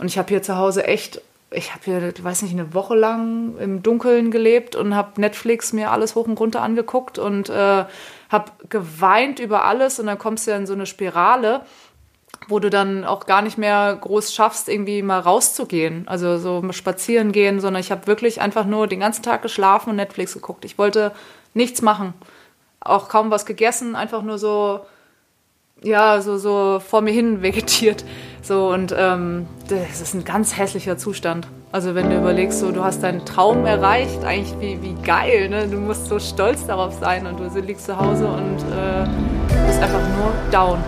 Und ich habe hier zu Hause echt, ich habe hier, weiß nicht, eine Woche lang im Dunkeln gelebt und habe Netflix mir alles hoch und runter angeguckt und äh, habe geweint über alles. Und dann kommst du ja in so eine Spirale wo du dann auch gar nicht mehr groß schaffst, irgendwie mal rauszugehen, also so spazieren gehen, sondern ich habe wirklich einfach nur den ganzen Tag geschlafen und Netflix geguckt. Ich wollte nichts machen, auch kaum was gegessen, einfach nur so, ja, so, so vor mir hin vegetiert. So und ähm, das ist ein ganz hässlicher Zustand. Also wenn du überlegst, so du hast deinen Traum erreicht, eigentlich wie, wie geil, ne? Du musst so stolz darauf sein und du liegst zu Hause und äh, bist einfach nur down.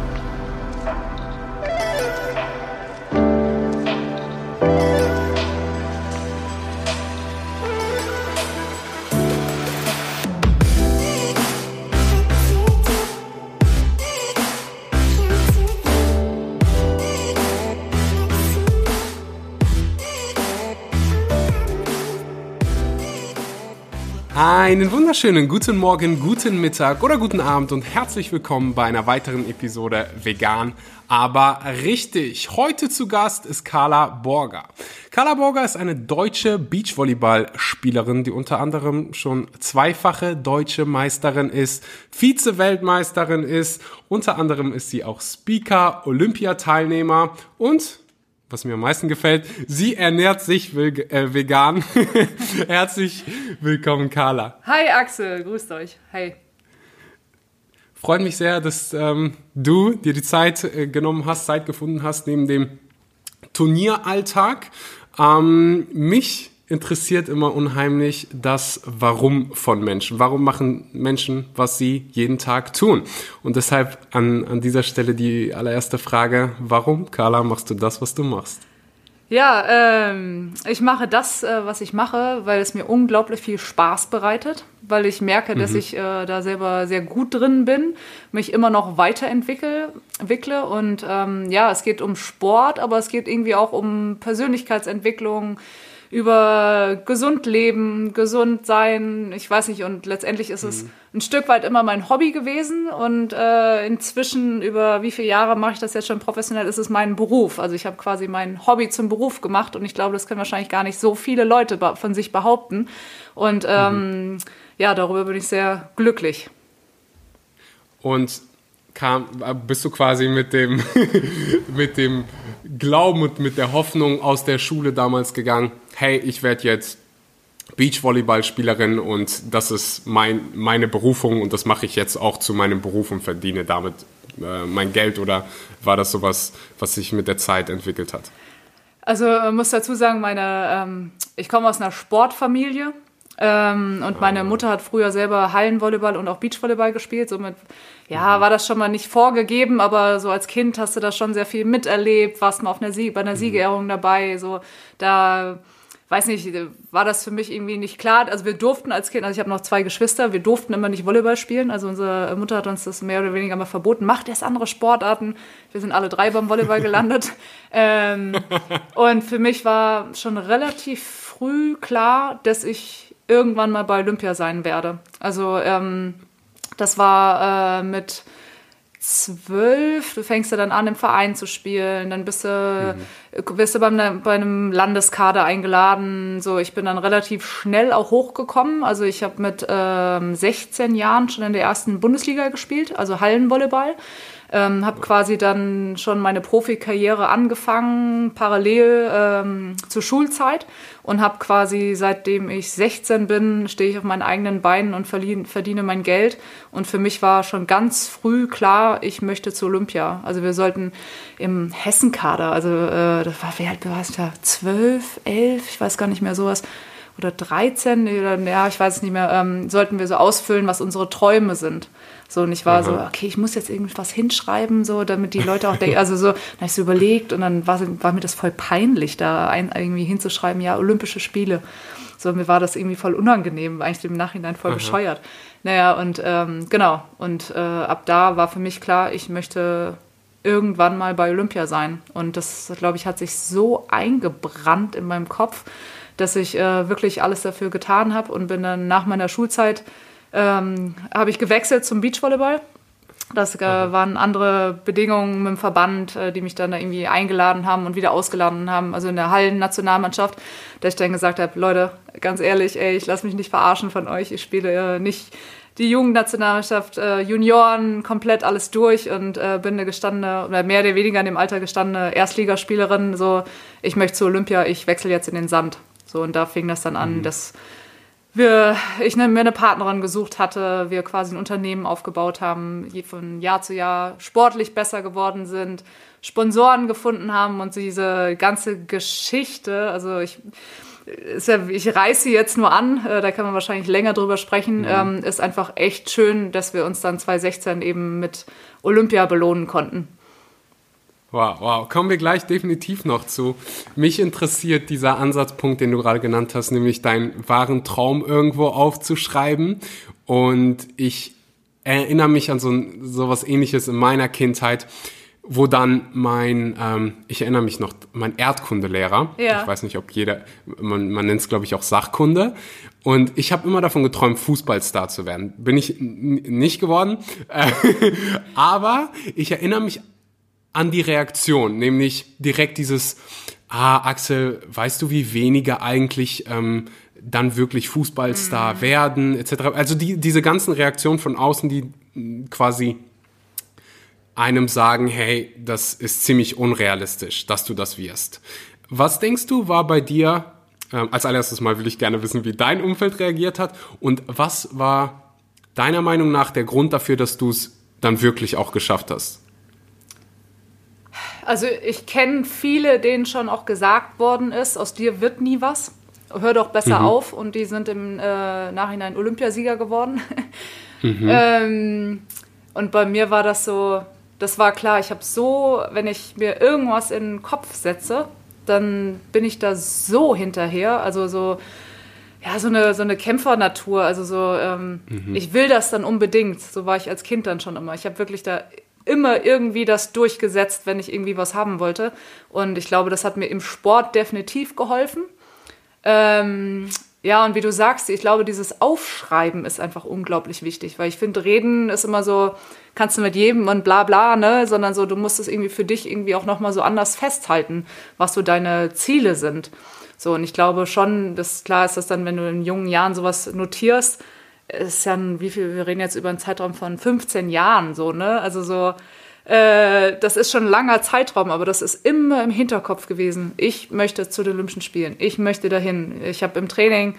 Einen wunderschönen guten Morgen, guten Mittag oder guten Abend und herzlich willkommen bei einer weiteren Episode Vegan, aber richtig. Heute zu Gast ist Carla Borger. Carla Borger ist eine deutsche Beachvolleyballspielerin, die unter anderem schon zweifache deutsche Meisterin ist, Vize-Weltmeisterin ist, unter anderem ist sie auch Speaker, Olympiateilnehmer und was mir am meisten gefällt. Sie ernährt sich äh, vegan. Herzlich willkommen, Carla. Hi Axel, grüßt euch. Hi. Freut mich sehr, dass ähm, du dir die Zeit äh, genommen hast, Zeit gefunden hast neben dem Turnieralltag. Ähm, mich interessiert immer unheimlich das Warum von Menschen. Warum machen Menschen, was sie jeden Tag tun? Und deshalb an, an dieser Stelle die allererste Frage, warum, Carla, machst du das, was du machst? Ja, ähm, ich mache das, äh, was ich mache, weil es mir unglaublich viel Spaß bereitet, weil ich merke, dass mhm. ich äh, da selber sehr gut drin bin, mich immer noch weiterentwickle entwickle und ähm, ja, es geht um Sport, aber es geht irgendwie auch um Persönlichkeitsentwicklung, über gesund leben, gesund sein, ich weiß nicht, und letztendlich ist es mhm. ein Stück weit immer mein Hobby gewesen und äh, inzwischen über wie viele Jahre mache ich das jetzt schon professionell, ist es mein Beruf. Also ich habe quasi mein Hobby zum Beruf gemacht und ich glaube, das können wahrscheinlich gar nicht so viele Leute von sich behaupten. Und ähm, mhm. ja, darüber bin ich sehr glücklich. Und kam, bist du quasi mit dem, mit dem Glauben und mit der Hoffnung aus der Schule damals gegangen, hey, ich werde jetzt Beachvolleyballspielerin und das ist mein, meine Berufung und das mache ich jetzt auch zu meinem Beruf und verdiene damit äh, mein Geld oder war das sowas, was sich mit der Zeit entwickelt hat? Also man muss dazu sagen, meine, ähm, ich komme aus einer Sportfamilie ähm, und meine ah. Mutter hat früher selber Hallenvolleyball und auch Beachvolleyball gespielt. Somit ja, war das schon mal nicht vorgegeben, aber so als Kind hast du da schon sehr viel miterlebt, warst mal auf einer Sieg bei einer mhm. Siegerehrung dabei. So, da weiß nicht, war das für mich irgendwie nicht klar. Also wir durften als Kind, also ich habe noch zwei Geschwister, wir durften immer nicht Volleyball spielen. Also unsere Mutter hat uns das mehr oder weniger mal verboten. Macht erst andere Sportarten. Wir sind alle drei beim Volleyball gelandet. ähm, und für mich war schon relativ früh klar, dass ich irgendwann mal bei Olympia sein werde. Also ähm, das war äh, mit zwölf, du fängst ja dann an, im Verein zu spielen, dann bist du, mhm. bist du beim, bei einem Landeskader eingeladen. So, ich bin dann relativ schnell auch hochgekommen. Also ich habe mit ähm, 16 Jahren schon in der ersten Bundesliga gespielt, also Hallenvolleyball. Ähm, habe quasi dann schon meine Profikarriere angefangen, parallel ähm, zur Schulzeit und habe quasi seitdem ich 16 bin, stehe ich auf meinen eigenen Beinen und verdiene, mein Geld. Und für mich war schon ganz früh klar, ich möchte zu Olympia. Also wir sollten im Hessenkader, also äh, das war, wie alt war ich da? 12, 11, ich weiß gar nicht mehr sowas oder 13, oder, ja, ich weiß es nicht mehr, ähm, sollten wir so ausfüllen, was unsere Träume sind. So, und ich war Aha. so, okay, ich muss jetzt irgendwas hinschreiben, so, damit die Leute auch denken, also so, dann habe ich so überlegt und dann war, war mir das voll peinlich, da ein, irgendwie hinzuschreiben, ja, Olympische Spiele. So, mir war das irgendwie voll unangenehm, eigentlich im Nachhinein voll Aha. bescheuert. Naja, und ähm, genau, und äh, ab da war für mich klar, ich möchte irgendwann mal bei Olympia sein. Und das, glaube ich, hat sich so eingebrannt in meinem Kopf, dass ich äh, wirklich alles dafür getan habe und bin dann nach meiner Schulzeit ähm, habe ich gewechselt zum Beachvolleyball. Das äh, waren andere Bedingungen mit dem Verband, äh, die mich dann da irgendwie eingeladen haben und wieder ausgeladen haben, also in der Hallen-Nationalmannschaft, dass ich dann gesagt habe, Leute, ganz ehrlich, ey, ich lasse mich nicht verarschen von euch, ich spiele äh, nicht die Jugendnationalmannschaft, äh, Junioren, komplett alles durch und äh, bin eine gestandene, oder mehr oder weniger in dem Alter gestandene Erstligaspielerin, so, ich möchte zu Olympia, ich wechsle jetzt in den Sand. So, und da fing das dann an, mhm. dass wir, ich mir eine Partnerin gesucht hatte, wir quasi ein Unternehmen aufgebaut haben, von Jahr zu Jahr sportlich besser geworden sind, Sponsoren gefunden haben und diese ganze Geschichte, also ich, ist ja, ich reiße sie jetzt nur an, äh, da kann man wahrscheinlich länger drüber sprechen, mhm. ähm, ist einfach echt schön, dass wir uns dann 2016 eben mit Olympia belohnen konnten. Wow, wow. Kommen wir gleich definitiv noch zu. Mich interessiert dieser Ansatzpunkt, den du gerade genannt hast, nämlich deinen wahren Traum irgendwo aufzuschreiben. Und ich erinnere mich an so, so was ähnliches in meiner Kindheit, wo dann mein, ähm, ich erinnere mich noch, mein Erdkundelehrer, ja. ich weiß nicht, ob jeder, man, man nennt es glaube ich auch Sachkunde, und ich habe immer davon geträumt, Fußballstar zu werden. Bin ich nicht geworden, aber ich erinnere mich an die Reaktion, nämlich direkt dieses, ah, Axel, weißt du, wie wenige eigentlich ähm, dann wirklich Fußballstar mhm. werden, etc. Also die, diese ganzen Reaktionen von außen, die mm, quasi einem sagen, hey, das ist ziemlich unrealistisch, dass du das wirst. Was denkst du, war bei dir, äh, als allererstes mal will ich gerne wissen, wie dein Umfeld reagiert hat und was war deiner Meinung nach der Grund dafür, dass du es dann wirklich auch geschafft hast? Also ich kenne viele, denen schon auch gesagt worden ist, aus dir wird nie was. Hör doch besser mhm. auf. Und die sind im äh, Nachhinein Olympiasieger geworden. mhm. ähm, und bei mir war das so, das war klar, ich habe so, wenn ich mir irgendwas in den Kopf setze, dann bin ich da so hinterher. Also so, ja, so eine, so eine Kämpfernatur. Also so, ähm, mhm. ich will das dann unbedingt. So war ich als Kind dann schon immer. Ich habe wirklich da immer irgendwie das durchgesetzt, wenn ich irgendwie was haben wollte. Und ich glaube, das hat mir im Sport definitiv geholfen. Ähm, ja, und wie du sagst, ich glaube, dieses Aufschreiben ist einfach unglaublich wichtig, weil ich finde, reden ist immer so, kannst du mit jedem und bla bla, ne, sondern so, du musst es irgendwie für dich irgendwie auch nochmal so anders festhalten, was so deine Ziele sind. So, und ich glaube schon, dass klar ist, dass dann, wenn du in jungen Jahren sowas notierst, ist ja ein, wie viel, wir reden jetzt über einen Zeitraum von 15 Jahren, so, ne? Also so, äh, das ist schon ein langer Zeitraum, aber das ist immer im Hinterkopf gewesen. Ich möchte zu den Olympischen Spielen, ich möchte dahin. Ich habe im Training,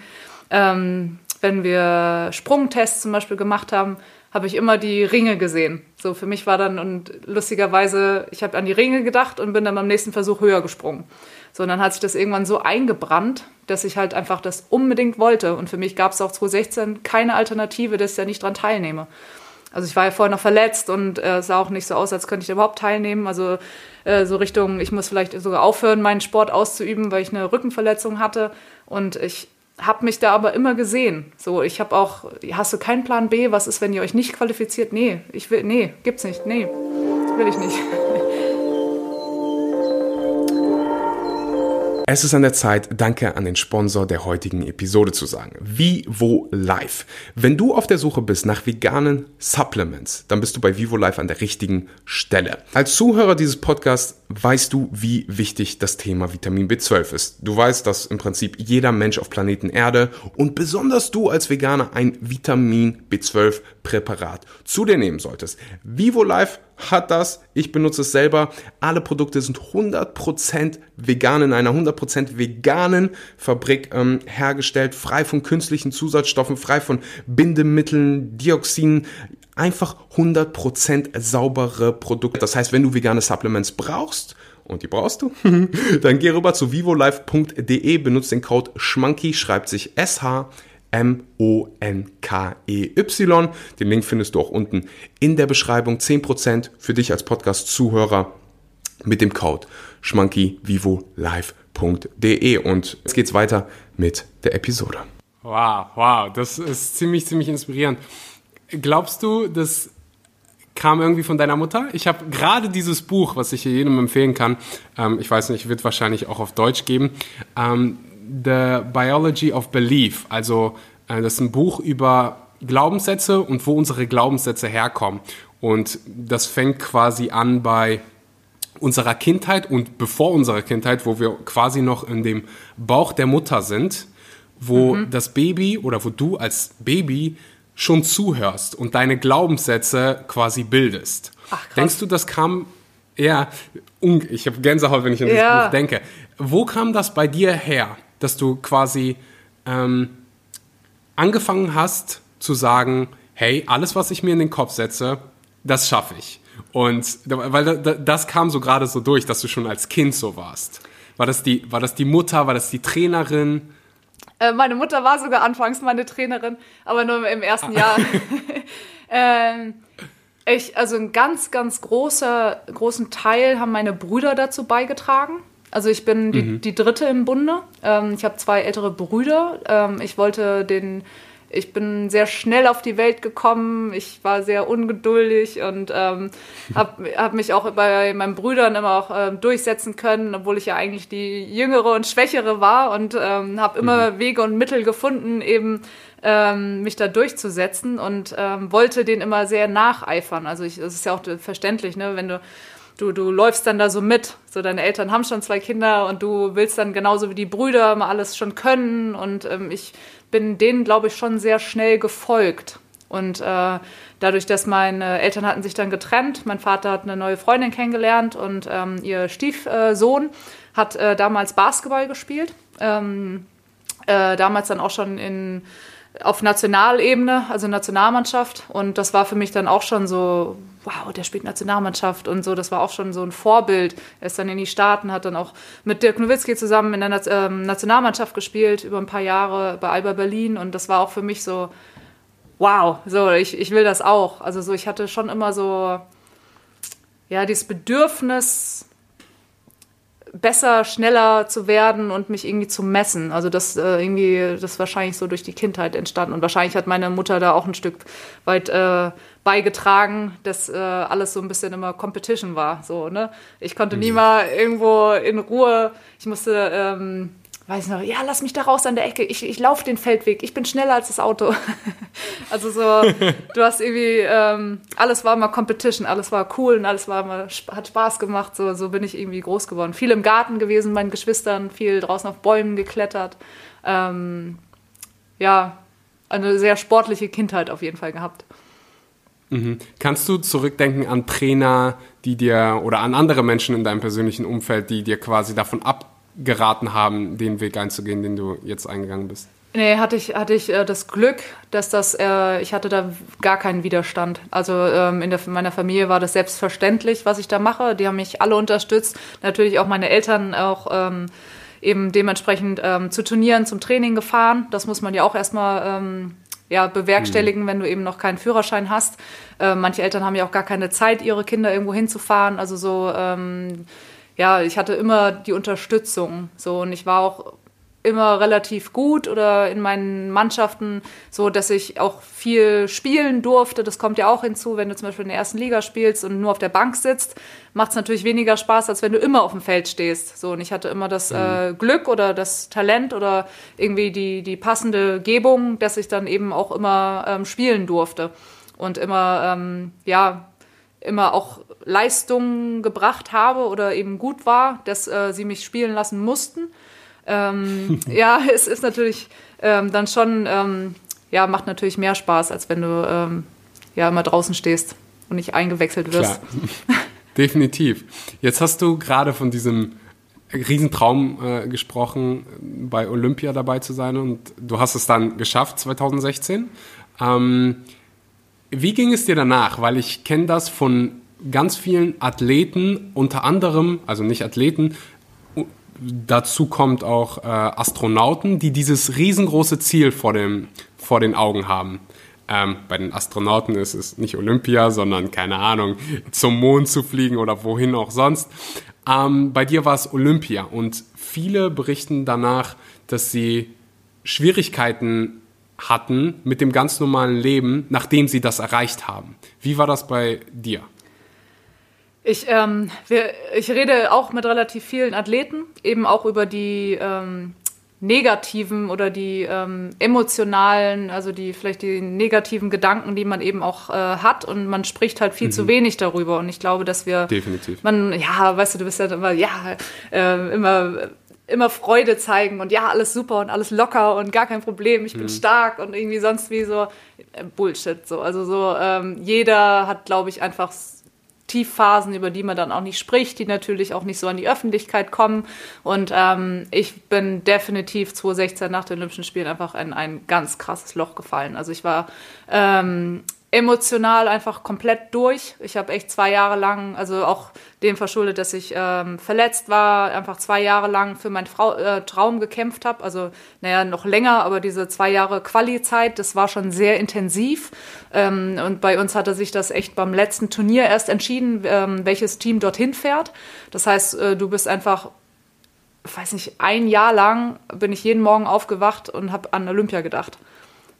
ähm, wenn wir Sprungtests zum Beispiel gemacht haben, habe ich immer die Ringe gesehen. So für mich war dann und lustigerweise, ich habe an die Ringe gedacht und bin dann beim nächsten Versuch höher gesprungen. So, und dann hat sich das irgendwann so eingebrannt, dass ich halt einfach das unbedingt wollte. Und für mich gab es auch 2016 keine Alternative, dass ich da nicht dran teilnehme. Also ich war ja vorher noch verletzt und äh, es sah auch nicht so aus, als könnte ich überhaupt teilnehmen. Also äh, so Richtung, ich muss vielleicht sogar aufhören, meinen Sport auszuüben, weil ich eine Rückenverletzung hatte. Und ich habe mich da aber immer gesehen. So, ich habe auch, hast du keinen Plan B? Was ist, wenn ihr euch nicht qualifiziert? Nee, ich will, nee, gibt's nicht. Nee, will ich nicht. Es ist an der Zeit, Danke an den Sponsor der heutigen Episode zu sagen. Vivo Life. Wenn du auf der Suche bist nach veganen Supplements, dann bist du bei Vivo Life an der richtigen Stelle. Als Zuhörer dieses Podcasts weißt du, wie wichtig das Thema Vitamin B12 ist. Du weißt, dass im Prinzip jeder Mensch auf Planeten Erde und besonders du als Veganer ein Vitamin B12 Präparat zu dir nehmen solltest. Vivo Life hat das, ich benutze es selber. Alle Produkte sind 100% vegan in einer 100% veganen Fabrik ähm, hergestellt, frei von künstlichen Zusatzstoffen, frei von Bindemitteln, Dioxinen, einfach 100% saubere Produkte. Das heißt, wenn du vegane Supplements brauchst, und die brauchst du, dann geh rüber zu vivolife.de, benutze den Code SCHMANKY, schreibt sich SH M-O-N-K-E-Y. Den Link findest du auch unten in der Beschreibung. 10% für dich als Podcast-Zuhörer mit dem Code schmankyvivolive.de. Und jetzt geht's weiter mit der Episode. Wow, wow, das ist ziemlich, ziemlich inspirierend. Glaubst du, das kam irgendwie von deiner Mutter? Ich habe gerade dieses Buch, was ich hier jedem empfehlen kann, ähm, ich weiß nicht, wird wahrscheinlich auch auf Deutsch geben, ähm, The Biology of Belief. Also äh, das ist ein Buch über Glaubenssätze und wo unsere Glaubenssätze herkommen. Und das fängt quasi an bei unserer Kindheit und bevor unserer Kindheit, wo wir quasi noch in dem Bauch der Mutter sind, wo mhm. das Baby oder wo du als Baby schon zuhörst und deine Glaubenssätze quasi bildest. Ach, Denkst du, das kam ja, ich habe Gänsehaut, wenn ich an ja. dieses Buch denke. Wo kam das bei dir her, dass du quasi ähm, angefangen hast zu sagen, hey, alles, was ich mir in den Kopf setze, das schaffe ich. Und weil das kam so gerade so durch, dass du schon als Kind so warst. War das die, war das die Mutter, war das die Trainerin? Äh, meine Mutter war sogar anfangs meine Trainerin, aber nur im ersten ah. Jahr. ähm, ich, also einen ganz, ganz großer, großen Teil haben meine Brüder dazu beigetragen. Also ich bin die, mhm. die dritte im Bunde. Ähm, ich habe zwei ältere Brüder. Ähm, ich wollte den ich bin sehr schnell auf die Welt gekommen. Ich war sehr ungeduldig und ähm, habe hab mich auch bei meinen Brüdern immer auch ähm, durchsetzen können, obwohl ich ja eigentlich die jüngere und schwächere war und ähm, habe immer mhm. Wege und Mittel gefunden, eben ähm, mich da durchzusetzen und ähm, wollte den immer sehr nacheifern. Also ich, das ist ja auch verständlich, ne, wenn du du, du läufst dann da so mit. So, deine Eltern haben schon zwei Kinder und du willst dann genauso wie die Brüder mal alles schon können. Und ähm, ich bin denen, glaube ich, schon sehr schnell gefolgt. Und äh, dadurch, dass meine Eltern hatten sich dann getrennt, mein Vater hat eine neue Freundin kennengelernt und ähm, ihr Stiefsohn hat äh, damals Basketball gespielt. Ähm, äh, damals dann auch schon in auf Nationalebene, also Nationalmannschaft. Und das war für mich dann auch schon so, wow, der spielt Nationalmannschaft und so. Das war auch schon so ein Vorbild. Er ist dann in die Staaten, hat dann auch mit Dirk Nowitzki zusammen in der ähm, Nationalmannschaft gespielt, über ein paar Jahre bei Alba Berlin. Und das war auch für mich so, wow, so, ich, ich will das auch. Also so, ich hatte schon immer so, ja, dieses Bedürfnis, besser, schneller zu werden und mich irgendwie zu messen. Also das äh, irgendwie, das ist wahrscheinlich so durch die Kindheit entstanden. Und wahrscheinlich hat meine Mutter da auch ein Stück weit äh, beigetragen, dass äh, alles so ein bisschen immer Competition war. So, ne? Ich konnte nie mhm. mal irgendwo in Ruhe, ich musste ähm, weiß noch, ja, lass mich da raus an der Ecke, ich, ich laufe den Feldweg, ich bin schneller als das Auto. also so, du hast irgendwie, ähm, alles war immer Competition, alles war cool und alles war immer, hat Spaß gemacht, so, so bin ich irgendwie groß geworden. Viel im Garten gewesen, meinen Geschwistern, viel draußen auf Bäumen geklettert. Ähm, ja, eine sehr sportliche Kindheit auf jeden Fall gehabt. Mhm. Kannst du zurückdenken an Trainer, die dir oder an andere Menschen in deinem persönlichen Umfeld, die dir quasi davon ab geraten haben, den Weg einzugehen, den du jetzt eingegangen bist? Nee, hatte ich, hatte ich äh, das Glück, dass das, äh, ich hatte da gar keinen Widerstand. Also ähm, in, der, in meiner Familie war das selbstverständlich, was ich da mache. Die haben mich alle unterstützt. Natürlich auch meine Eltern auch ähm, eben dementsprechend ähm, zu Turnieren, zum Training gefahren. Das muss man ja auch erstmal ähm, ja, bewerkstelligen, mhm. wenn du eben noch keinen Führerschein hast. Äh, manche Eltern haben ja auch gar keine Zeit, ihre Kinder irgendwo hinzufahren. Also so ähm, ja, ich hatte immer die Unterstützung. So und ich war auch immer relativ gut oder in meinen Mannschaften so, dass ich auch viel spielen durfte. Das kommt ja auch hinzu, wenn du zum Beispiel in der ersten Liga spielst und nur auf der Bank sitzt, macht es natürlich weniger Spaß, als wenn du immer auf dem Feld stehst. So und ich hatte immer das mhm. äh, Glück oder das Talent oder irgendwie die die passende Gebung, dass ich dann eben auch immer ähm, spielen durfte und immer ähm, ja immer auch Leistungen gebracht habe oder eben gut war, dass äh, sie mich spielen lassen mussten. Ähm, ja, es ist natürlich ähm, dann schon, ähm, ja, macht natürlich mehr Spaß, als wenn du ähm, ja immer draußen stehst und nicht eingewechselt wirst. Klar. Definitiv. Jetzt hast du gerade von diesem Riesentraum äh, gesprochen, bei Olympia dabei zu sein und du hast es dann geschafft 2016. Wie ging es dir danach? Weil ich kenne das von ganz vielen Athleten, unter anderem, also nicht Athleten, dazu kommt auch äh, Astronauten, die dieses riesengroße Ziel vor, dem, vor den Augen haben. Ähm, bei den Astronauten ist es nicht Olympia, sondern keine Ahnung, zum Mond zu fliegen oder wohin auch sonst. Ähm, bei dir war es Olympia und viele berichten danach, dass sie Schwierigkeiten hatten mit dem ganz normalen Leben, nachdem sie das erreicht haben. Wie war das bei dir? Ich, ähm, wir, ich rede auch mit relativ vielen Athleten, eben auch über die, ähm, negativen oder die ähm, emotionalen, also die vielleicht die negativen Gedanken, die man eben auch äh, hat und man spricht halt viel mhm. zu wenig darüber und ich glaube, dass wir definitiv man ja, weißt du, du bist ja immer ja äh, immer immer Freude zeigen und ja, alles super und alles locker und gar kein Problem, ich bin mhm. stark und irgendwie sonst wie so äh, Bullshit so. Also so ähm, jeder hat, glaube ich, einfach Tiefphasen, über die man dann auch nicht spricht, die natürlich auch nicht so an die Öffentlichkeit kommen. Und ähm, ich bin definitiv 2016 nach den Olympischen Spielen einfach in ein ganz krasses Loch gefallen. Also ich war ähm, emotional einfach komplett durch. Ich habe echt zwei Jahre lang, also auch dem verschuldet, dass ich ähm, verletzt war, einfach zwei Jahre lang für meinen Frau, äh, Traum gekämpft habe. Also, naja, noch länger, aber diese zwei Jahre Quali-Zeit, das war schon sehr intensiv. Ähm, und bei uns hatte sich das echt beim letzten Turnier erst entschieden, ähm, welches Team dorthin fährt. Das heißt, äh, du bist einfach weiß nicht, ein Jahr lang bin ich jeden Morgen aufgewacht und habe an Olympia gedacht.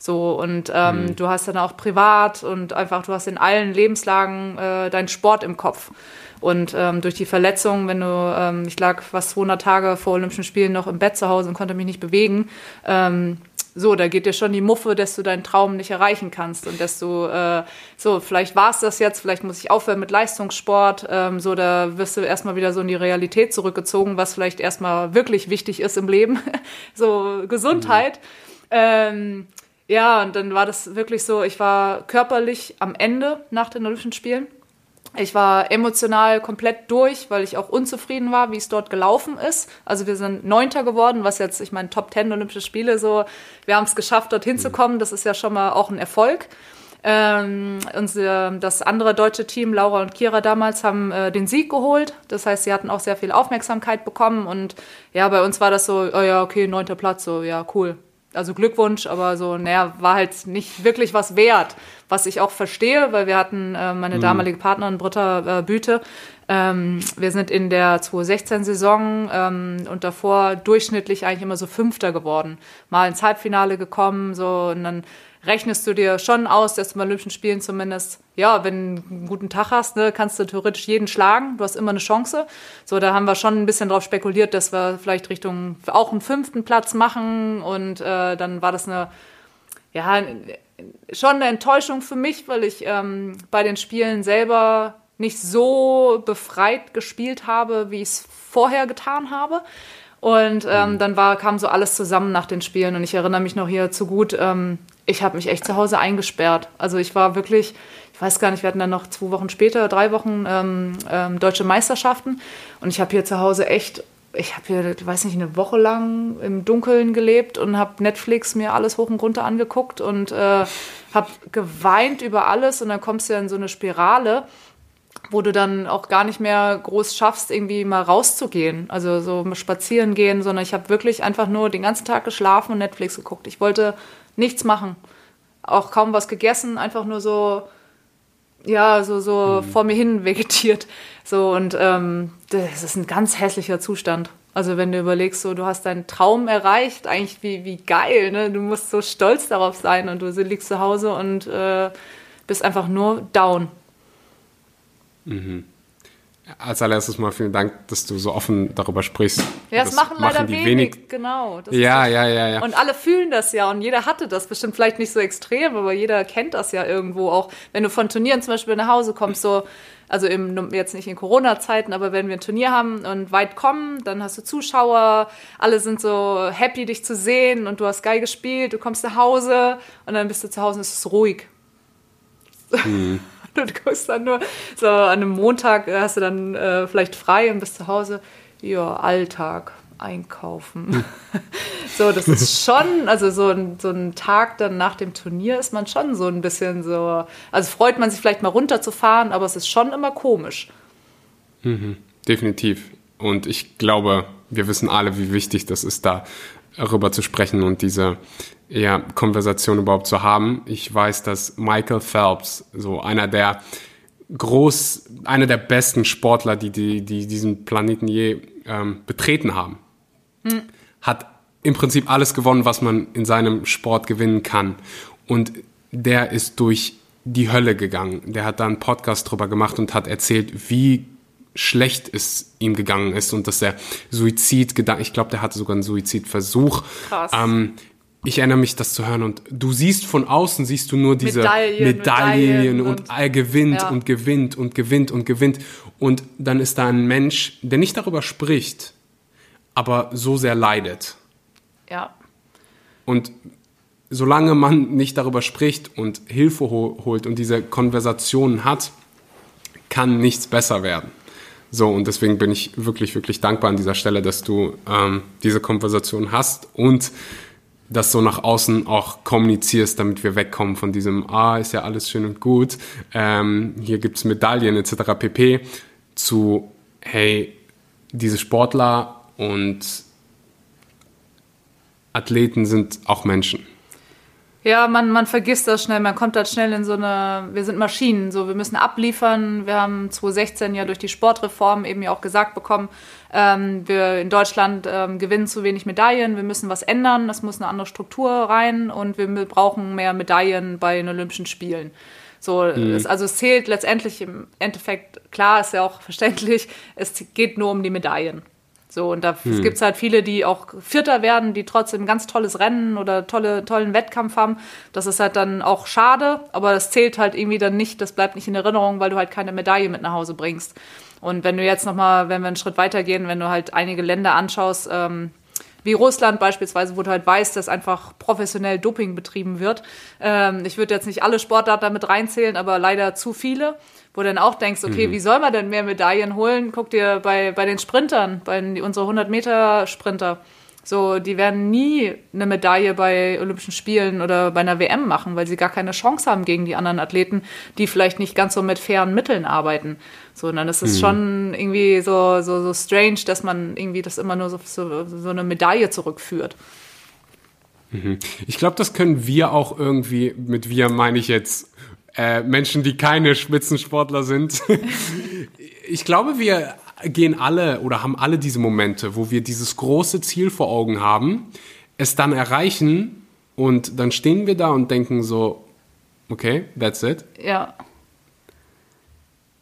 So, und ähm, mhm. du hast dann auch privat und einfach, du hast in allen Lebenslagen äh, deinen Sport im Kopf. Und ähm, durch die Verletzung, wenn du, ähm, ich lag fast 200 Tage vor Olympischen Spielen noch im Bett zu Hause und konnte mich nicht bewegen, ähm, so, da geht dir schon die Muffe, dass du deinen Traum nicht erreichen kannst und dass du, äh, so, vielleicht war es das jetzt, vielleicht muss ich aufhören mit Leistungssport, ähm, so, da wirst du erstmal wieder so in die Realität zurückgezogen, was vielleicht erstmal wirklich wichtig ist im Leben, so Gesundheit. Mhm. Ähm, ja, und dann war das wirklich so, ich war körperlich am Ende nach den Olympischen Spielen. Ich war emotional komplett durch, weil ich auch unzufrieden war, wie es dort gelaufen ist. Also wir sind Neunter geworden, was jetzt, ich meine, Top Ten Olympische Spiele so, wir haben es geschafft, dorthin zu kommen. Das ist ja schon mal auch ein Erfolg. Ähm, unser, das andere deutsche Team, Laura und Kira damals, haben äh, den Sieg geholt. Das heißt, sie hatten auch sehr viel Aufmerksamkeit bekommen. Und ja, bei uns war das so, oh ja, okay, neunter Platz, so, ja, cool also Glückwunsch, aber so, naja, war halt nicht wirklich was wert, was ich auch verstehe, weil wir hatten äh, meine mhm. damalige Partnerin Britta äh, Büte. Ähm, wir sind in der 2016-Saison ähm, und davor durchschnittlich eigentlich immer so Fünfter geworden. Mal ins Halbfinale gekommen, so und dann rechnest du dir schon aus, dass du bei Olympischen Spielen zumindest, ja, wenn du einen guten Tag hast, ne, kannst du theoretisch jeden schlagen. Du hast immer eine Chance. So, da haben wir schon ein bisschen drauf spekuliert, dass wir vielleicht Richtung auch einen fünften Platz machen. Und äh, dann war das eine, ja, schon eine Enttäuschung für mich, weil ich ähm, bei den Spielen selber nicht so befreit gespielt habe, wie ich es vorher getan habe. Und ähm, mhm. dann war, kam so alles zusammen nach den Spielen. Und ich erinnere mich noch hier zu gut, ähm, ich habe mich echt zu Hause eingesperrt. Also ich war wirklich, ich weiß gar nicht, wir hatten dann noch zwei Wochen später, drei Wochen ähm, ähm, deutsche Meisterschaften. Und ich habe hier zu Hause echt, ich habe hier, ich weiß nicht, eine Woche lang im Dunkeln gelebt und habe Netflix mir alles hoch und runter angeguckt und äh, habe geweint über alles. Und dann kommst du ja in so eine Spirale wo du dann auch gar nicht mehr groß schaffst, irgendwie mal rauszugehen, also so spazieren gehen, sondern ich habe wirklich einfach nur den ganzen Tag geschlafen und Netflix geguckt. Ich wollte nichts machen, auch kaum was gegessen, einfach nur so, ja, so, so mhm. vor mir hin vegetiert. So und ähm, das ist ein ganz hässlicher Zustand. Also wenn du überlegst, so du hast deinen Traum erreicht, eigentlich wie, wie geil, ne? Du musst so stolz darauf sein und du liegst zu Hause und äh, bist einfach nur down. Mhm. Als allererstes mal vielen Dank, dass du so offen darüber sprichst. Ja, das, das machen leider machen wenig, wenig, genau. ja, ja, ja, ja. Und alle fühlen das ja und jeder hatte das bestimmt vielleicht nicht so extrem, aber jeder kennt das ja irgendwo auch. Wenn du von Turnieren zum Beispiel nach Hause kommst, so, also im, jetzt nicht in Corona-Zeiten, aber wenn wir ein Turnier haben und weit kommen, dann hast du Zuschauer, alle sind so happy, dich zu sehen und du hast geil gespielt, du kommst nach Hause und dann bist du zu Hause und es ist ruhig. Mhm. Du guckst dann nur so an einem Montag hast du dann äh, vielleicht frei und bist zu Hause. Ja, Alltag, einkaufen. so, das ist schon, also so ein, so ein Tag dann nach dem Turnier ist man schon so ein bisschen so, also freut man sich vielleicht mal runterzufahren, aber es ist schon immer komisch. Mhm, definitiv. Und ich glaube, wir wissen alle, wie wichtig das ist, darüber zu sprechen und diese ja, Konversation überhaupt zu haben. Ich weiß, dass Michael Phelps, so einer der groß, einer der besten Sportler, die, die, die diesen Planeten je ähm, betreten haben, hm. hat im Prinzip alles gewonnen, was man in seinem Sport gewinnen kann. Und der ist durch die Hölle gegangen. Der hat da einen Podcast drüber gemacht und hat erzählt, wie schlecht es ihm gegangen ist und dass er Suizidgedanken, ich glaube, der hatte sogar einen Suizidversuch. Krass. Ähm, ich erinnere mich, das zu hören und du siehst von außen, siehst du nur diese Medaillen, Medaillen, Medaillen und, und, er gewinnt ja. und gewinnt und gewinnt und gewinnt und dann ist da ein Mensch, der nicht darüber spricht, aber so sehr leidet. Ja. Und solange man nicht darüber spricht und Hilfe holt und diese Konversationen hat, kann nichts besser werden. So, und deswegen bin ich wirklich, wirklich dankbar an dieser Stelle, dass du ähm, diese Konversation hast und das so nach außen auch kommunizierst, damit wir wegkommen von diesem, ah, ist ja alles schön und gut, ähm, hier gibt's Medaillen etc. pp. zu, hey, diese Sportler und Athleten sind auch Menschen. Ja, man, man vergisst das schnell, man kommt halt schnell in so eine, wir sind Maschinen, so wir müssen abliefern. Wir haben 2016 ja durch die Sportreform eben ja auch gesagt bekommen, ähm, wir in Deutschland ähm, gewinnen zu wenig Medaillen, wir müssen was ändern, es muss eine andere Struktur rein und wir brauchen mehr Medaillen bei den Olympischen Spielen. So, mhm. es, also es zählt letztendlich im Endeffekt, klar, ist ja auch verständlich, es geht nur um die Medaillen. So, und da hm. gibt es halt viele, die auch Vierter werden, die trotzdem ein ganz tolles Rennen oder tolle, tollen Wettkampf haben. Das ist halt dann auch schade, aber das zählt halt irgendwie dann nicht, das bleibt nicht in Erinnerung, weil du halt keine Medaille mit nach Hause bringst. Und wenn du jetzt nochmal, wenn wir einen Schritt weitergehen, wenn du halt einige Länder anschaust, ähm, wie Russland beispielsweise, wo du halt weißt, dass einfach professionell Doping betrieben wird. Ähm, ich würde jetzt nicht alle Sportarten damit reinzählen, aber leider zu viele wo du dann auch denkst, okay, mhm. wie soll man denn mehr Medaillen holen? Guck dir bei, bei den Sprintern, bei unsere 100 Meter Sprinter. So, die werden nie eine Medaille bei Olympischen Spielen oder bei einer WM machen, weil sie gar keine Chance haben gegen die anderen Athleten, die vielleicht nicht ganz so mit fairen Mitteln arbeiten. So, und dann ist es mhm. schon irgendwie so, so, so strange, dass man irgendwie das immer nur so, so, so eine Medaille zurückführt. Mhm. Ich glaube, das können wir auch irgendwie, mit wir meine ich jetzt äh, Menschen, die keine Spitzensportler sind. ich glaube, wir gehen alle oder haben alle diese Momente, wo wir dieses große Ziel vor Augen haben, es dann erreichen und dann stehen wir da und denken so, okay, that's it. Ja.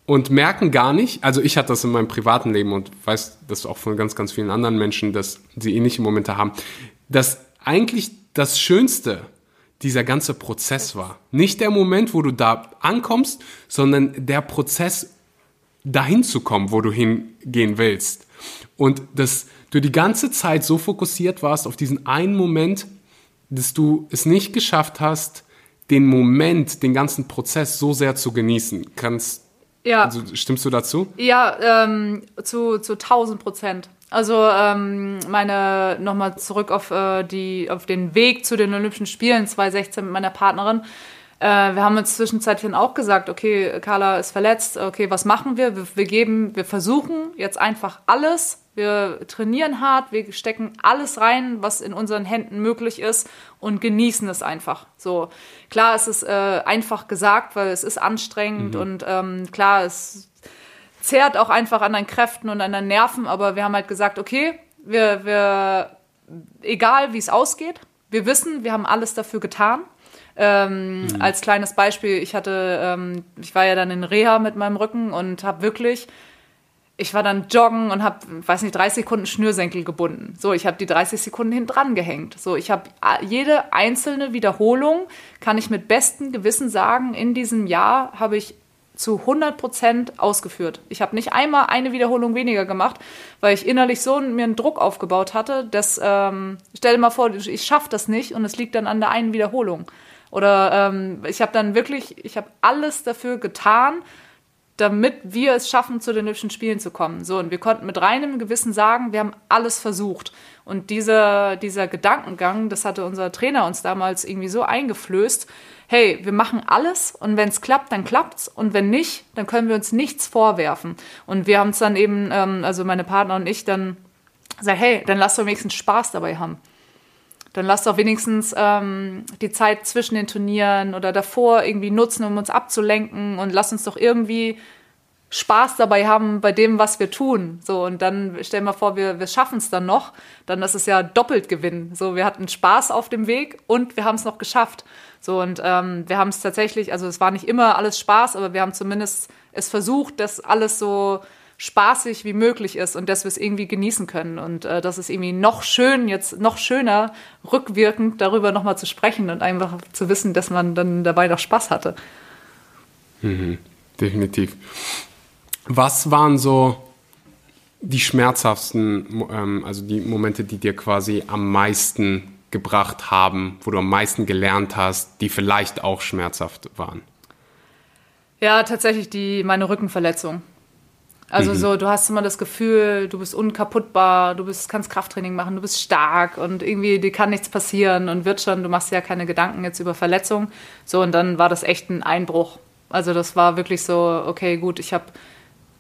Und merken gar nicht, also ich hatte das in meinem privaten Leben und weiß das auch von ganz, ganz vielen anderen Menschen, dass sie ähnliche Momente haben, dass eigentlich das Schönste dieser ganze Prozess war. Nicht der Moment, wo du da ankommst, sondern der Prozess, dahin zu kommen, wo du hingehen willst. Und dass du die ganze Zeit so fokussiert warst auf diesen einen Moment, dass du es nicht geschafft hast, den Moment, den ganzen Prozess so sehr zu genießen. Kannst, ja. Also, stimmst du dazu? Ja, ähm, zu, zu 1000 Prozent. Also ähm, meine nochmal zurück auf äh, die auf den Weg zu den Olympischen Spielen 2016 mit meiner Partnerin. Äh, wir haben uns zwischenzeitlich auch gesagt, okay, Carla ist verletzt, okay, was machen wir? wir? Wir geben, wir versuchen jetzt einfach alles. Wir trainieren hart, wir stecken alles rein, was in unseren Händen möglich ist und genießen es einfach. So klar, es ist äh, einfach gesagt, weil es ist anstrengend mhm. und ähm, klar, es zehrt auch einfach an deinen Kräften und an deinen Nerven, aber wir haben halt gesagt, okay, wir, wir egal wie es ausgeht, wir wissen, wir haben alles dafür getan. Ähm, mhm. Als kleines Beispiel, ich hatte, ähm, ich war ja dann in Reha mit meinem Rücken und habe wirklich, ich war dann joggen und habe, weiß nicht, 30 Sekunden Schnürsenkel gebunden. So, ich habe die 30 Sekunden hinten dran gehängt. So, ich habe jede einzelne Wiederholung, kann ich mit bestem Gewissen sagen, in diesem Jahr habe ich zu 100 Prozent ausgeführt. Ich habe nicht einmal eine Wiederholung weniger gemacht, weil ich innerlich so mir einen Druck aufgebaut hatte, dass, ähm, stell dir mal vor, ich schaffe das nicht und es liegt dann an der einen Wiederholung. Oder ähm, ich habe dann wirklich, ich habe alles dafür getan, damit wir es schaffen, zu den Olympischen Spielen zu kommen. So, und wir konnten mit reinem Gewissen sagen, wir haben alles versucht. Und dieser, dieser Gedankengang, das hatte unser Trainer uns damals irgendwie so eingeflößt, hey, wir machen alles und wenn es klappt, dann klappt's und wenn nicht, dann können wir uns nichts vorwerfen. Und wir haben es dann eben, ähm, also meine Partner und ich, dann gesagt, hey, dann lass doch wenigstens Spaß dabei haben. Dann lass doch wenigstens ähm, die Zeit zwischen den Turnieren oder davor irgendwie nutzen, um uns abzulenken und lass uns doch irgendwie Spaß dabei haben bei dem, was wir tun. So, und dann stellen wir vor, wir, wir schaffen es dann noch, dann ist es ja doppelt Gewinn. So, wir hatten Spaß auf dem Weg und wir haben es noch geschafft. So, und ähm, wir haben es tatsächlich, also es war nicht immer alles Spaß, aber wir haben zumindest es versucht, das alles so spaßig wie möglich ist und dass wir es irgendwie genießen können. Und äh, das ist irgendwie noch schön, jetzt noch schöner, rückwirkend darüber nochmal zu sprechen und einfach zu wissen, dass man dann dabei noch Spaß hatte. Mhm, definitiv. Was waren so die schmerzhaftesten, ähm, also die Momente, die dir quasi am meisten gebracht haben, wo du am meisten gelernt hast, die vielleicht auch schmerzhaft waren? Ja, tatsächlich die, meine Rückenverletzung. Also mhm. so, du hast immer das Gefühl, du bist unkaputtbar, du bist, kannst Krafttraining machen, du bist stark und irgendwie dir kann nichts passieren und wird schon, du machst ja keine Gedanken jetzt über Verletzungen. So, und dann war das echt ein Einbruch. Also das war wirklich so, okay, gut, ich habe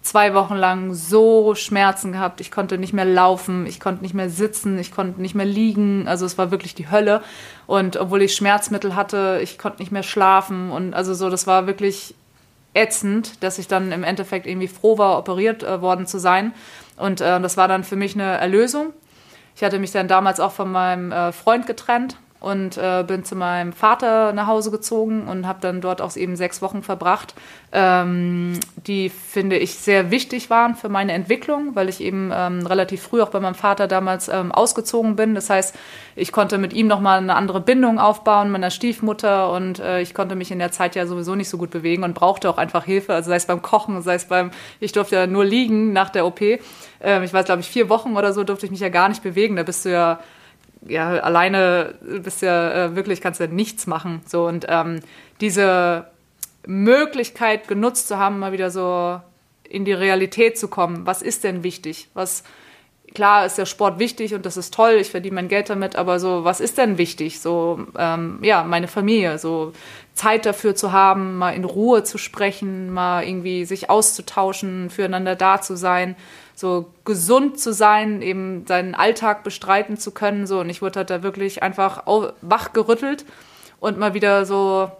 zwei Wochen lang so Schmerzen gehabt. Ich konnte nicht mehr laufen, ich konnte nicht mehr sitzen, ich konnte nicht mehr liegen. Also es war wirklich die Hölle. Und obwohl ich Schmerzmittel hatte, ich konnte nicht mehr schlafen. Und also so, das war wirklich ätzend, dass ich dann im Endeffekt irgendwie froh war, operiert äh, worden zu sein. Und äh, das war dann für mich eine Erlösung. Ich hatte mich dann damals auch von meinem äh, Freund getrennt und äh, bin zu meinem Vater nach Hause gezogen und habe dann dort auch eben sechs Wochen verbracht, ähm, die finde ich sehr wichtig waren für meine Entwicklung, weil ich eben ähm, relativ früh auch bei meinem Vater damals ähm, ausgezogen bin. Das heißt, ich konnte mit ihm nochmal eine andere Bindung aufbauen, meiner Stiefmutter und äh, ich konnte mich in der Zeit ja sowieso nicht so gut bewegen und brauchte auch einfach Hilfe, also sei es beim Kochen, sei es beim, ich durfte ja nur liegen nach der OP. Ähm, ich weiß, glaube ich, vier Wochen oder so durfte ich mich ja gar nicht bewegen. Da bist du ja ja, alleine bist ja äh, wirklich, kannst ja nichts machen. So und ähm, diese Möglichkeit genutzt zu haben, mal wieder so in die Realität zu kommen. Was ist denn wichtig? Was klar ist der Sport wichtig und das ist toll, ich verdiene mein Geld damit, aber so, was ist denn wichtig? So, ähm, ja, meine Familie, so Zeit dafür zu haben, mal in Ruhe zu sprechen, mal irgendwie sich auszutauschen, füreinander da zu sein so gesund zu sein, eben seinen Alltag bestreiten zu können. So. Und ich wurde halt da wirklich einfach wachgerüttelt und mal wieder so,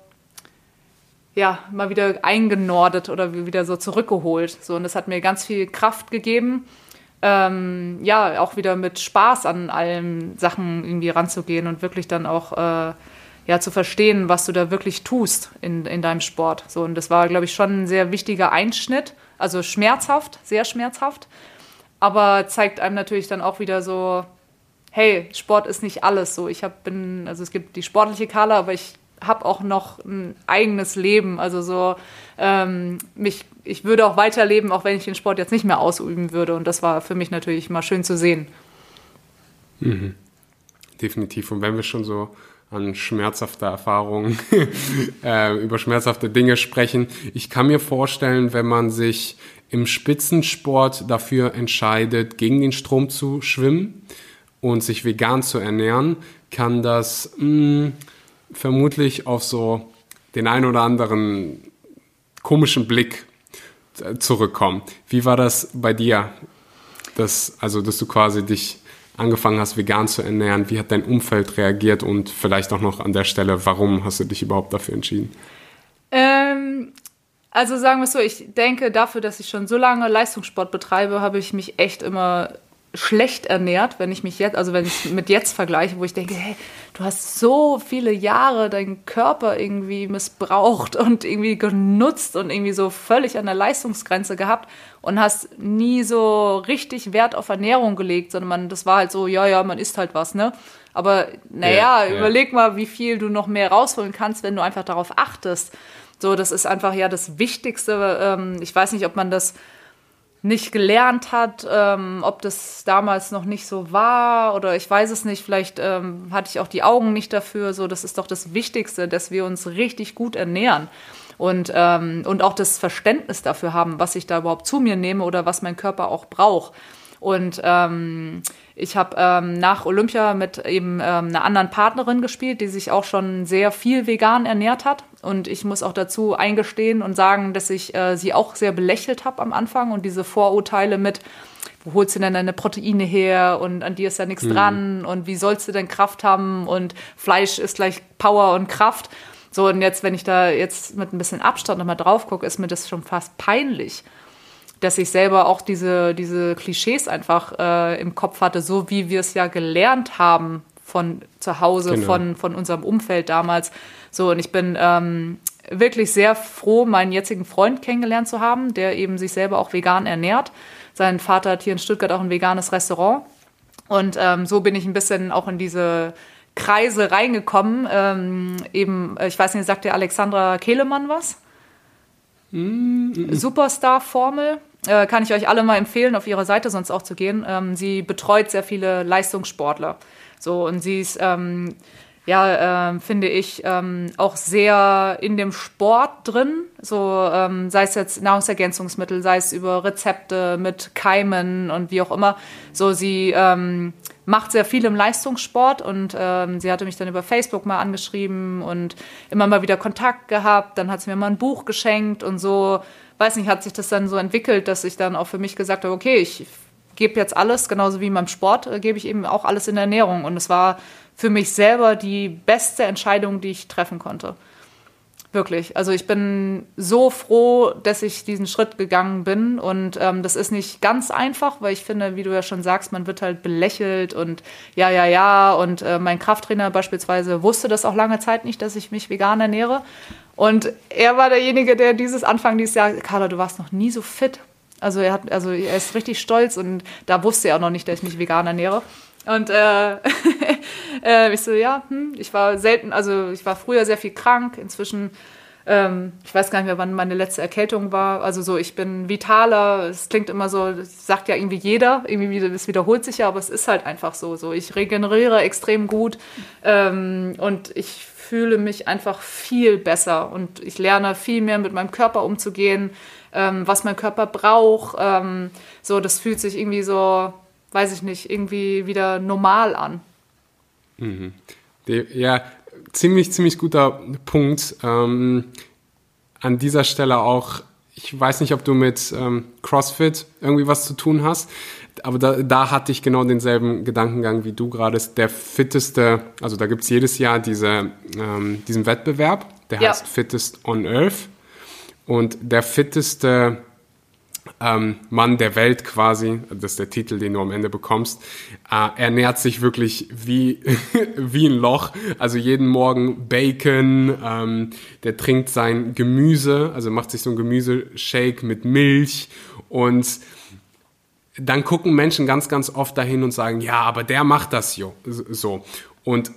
ja, mal wieder eingenordet oder wieder so zurückgeholt. So. Und das hat mir ganz viel Kraft gegeben. Ähm, ja, auch wieder mit Spaß an allen Sachen irgendwie ranzugehen und wirklich dann auch äh, ja, zu verstehen, was du da wirklich tust in, in deinem Sport. So, und das war, glaube ich, schon ein sehr wichtiger Einschnitt. Also schmerzhaft, sehr schmerzhaft. Aber zeigt einem natürlich dann auch wieder so, hey, Sport ist nicht alles so. Ich hab, bin, also es gibt die sportliche Kala, aber ich habe auch noch ein eigenes Leben. Also so, ähm, mich, ich würde auch weiterleben, auch wenn ich den Sport jetzt nicht mehr ausüben würde. Und das war für mich natürlich mal schön zu sehen. Mhm. Definitiv. Und wenn wir schon so an schmerzhafte Erfahrungen, äh, über schmerzhafte Dinge sprechen. Ich kann mir vorstellen, wenn man sich im Spitzensport dafür entscheidet, gegen den Strom zu schwimmen und sich vegan zu ernähren, kann das mh, hm, vermutlich auf so den ein oder anderen komischen Blick äh, zurückkommen. Wie war das bei dir? Das, also, dass du quasi dich angefangen hast, vegan zu ernähren? Wie hat dein Umfeld reagiert? Und vielleicht auch noch an der Stelle, warum hast du dich überhaupt dafür entschieden? Ähm, also sagen wir es so, ich denke, dafür, dass ich schon so lange Leistungssport betreibe, habe ich mich echt immer schlecht ernährt, wenn ich mich jetzt, also wenn ich mit jetzt vergleiche, wo ich denke, hey, du hast so viele Jahre deinen Körper irgendwie missbraucht und irgendwie genutzt und irgendwie so völlig an der Leistungsgrenze gehabt und hast nie so richtig Wert auf Ernährung gelegt, sondern man, das war halt so, ja, ja, man isst halt was, ne? Aber naja, ja, überleg ja. mal, wie viel du noch mehr rausholen kannst, wenn du einfach darauf achtest. So, das ist einfach ja das Wichtigste. Ähm, ich weiß nicht, ob man das nicht gelernt hat, ähm, ob das damals noch nicht so war oder ich weiß es nicht, vielleicht ähm, hatte ich auch die Augen nicht dafür. So, das ist doch das Wichtigste, dass wir uns richtig gut ernähren und, ähm, und auch das Verständnis dafür haben, was ich da überhaupt zu mir nehme oder was mein Körper auch braucht. Und ähm, ich habe ähm, nach Olympia mit eben ähm, einer anderen Partnerin gespielt, die sich auch schon sehr viel vegan ernährt hat. Und ich muss auch dazu eingestehen und sagen, dass ich äh, sie auch sehr belächelt habe am Anfang und diese Vorurteile mit, wo holst du denn deine Proteine her und an dir ist ja nichts mhm. dran und wie sollst du denn Kraft haben und Fleisch ist gleich Power und Kraft. So, und jetzt, wenn ich da jetzt mit ein bisschen Abstand nochmal drauf gucke, ist mir das schon fast peinlich dass ich selber auch diese, diese Klischees einfach äh, im Kopf hatte, so wie wir es ja gelernt haben von zu Hause, genau. von, von unserem Umfeld damals. So, und ich bin ähm, wirklich sehr froh, meinen jetzigen Freund kennengelernt zu haben, der eben sich selber auch vegan ernährt. Sein Vater hat hier in Stuttgart auch ein veganes Restaurant. Und ähm, so bin ich ein bisschen auch in diese Kreise reingekommen. Ähm, eben, ich weiß nicht, sagt dir Alexandra Kehlemann was? Mm -mm. Superstar-Formel. Äh, kann ich euch alle mal empfehlen, auf ihre Seite sonst auch zu gehen. Ähm, sie betreut sehr viele Leistungssportler. So, und sie ist ähm, ja, ähm, finde ich, ähm, auch sehr in dem Sport drin. So, ähm, sei es jetzt Nahrungsergänzungsmittel, sei es über Rezepte mit Keimen und wie auch immer. So, sie ähm, macht sehr viel im Leistungssport und ähm, sie hatte mich dann über Facebook mal angeschrieben und immer mal wieder Kontakt gehabt. Dann hat sie mir mal ein Buch geschenkt und so, weiß nicht, hat sich das dann so entwickelt, dass ich dann auch für mich gesagt habe, okay, ich gebe jetzt alles, genauso wie beim Sport, äh, gebe ich eben auch alles in der Ernährung. Und es war für mich selber die beste Entscheidung, die ich treffen konnte. Wirklich. Also ich bin so froh, dass ich diesen Schritt gegangen bin. Und ähm, das ist nicht ganz einfach, weil ich finde, wie du ja schon sagst, man wird halt belächelt und ja, ja, ja. Und äh, mein Krafttrainer beispielsweise wusste das auch lange Zeit nicht, dass ich mich vegan ernähre. Und er war derjenige, der dieses Anfang dieses Jahr, Carla, du warst noch nie so fit. Also er hat, also er ist richtig stolz und da wusste er auch noch nicht, dass ich mich vegan ernähre. Und äh, äh, ich so, ja, hm, ich war selten, also ich war früher sehr viel krank, inzwischen, ähm, ich weiß gar nicht mehr, wann meine letzte Erkältung war. Also so, ich bin vitaler, es klingt immer so, das sagt ja irgendwie jeder, irgendwie, es wiederholt sich ja, aber es ist halt einfach so. so. Ich regeneriere extrem gut ähm, und ich fühle mich einfach viel besser und ich lerne viel mehr mit meinem Körper umzugehen, ähm, was mein Körper braucht. Ähm, so, das fühlt sich irgendwie so weiß ich nicht, irgendwie wieder normal an. Mhm. Ja, ziemlich, ziemlich guter Punkt. Ähm, an dieser Stelle auch, ich weiß nicht, ob du mit ähm, CrossFit irgendwie was zu tun hast, aber da, da hatte ich genau denselben Gedankengang wie du gerade. Der fitteste, also da gibt es jedes Jahr diese, ähm, diesen Wettbewerb, der ja. heißt Fittest on Earth. Und der fitteste ähm, Mann der Welt quasi, das ist der Titel, den du am Ende bekommst, äh, ernährt sich wirklich wie, wie ein Loch. Also jeden Morgen Bacon, ähm, der trinkt sein Gemüse, also macht sich so ein Gemüseshake mit Milch und dann gucken Menschen ganz, ganz oft dahin und sagen, ja, aber der macht das so. Und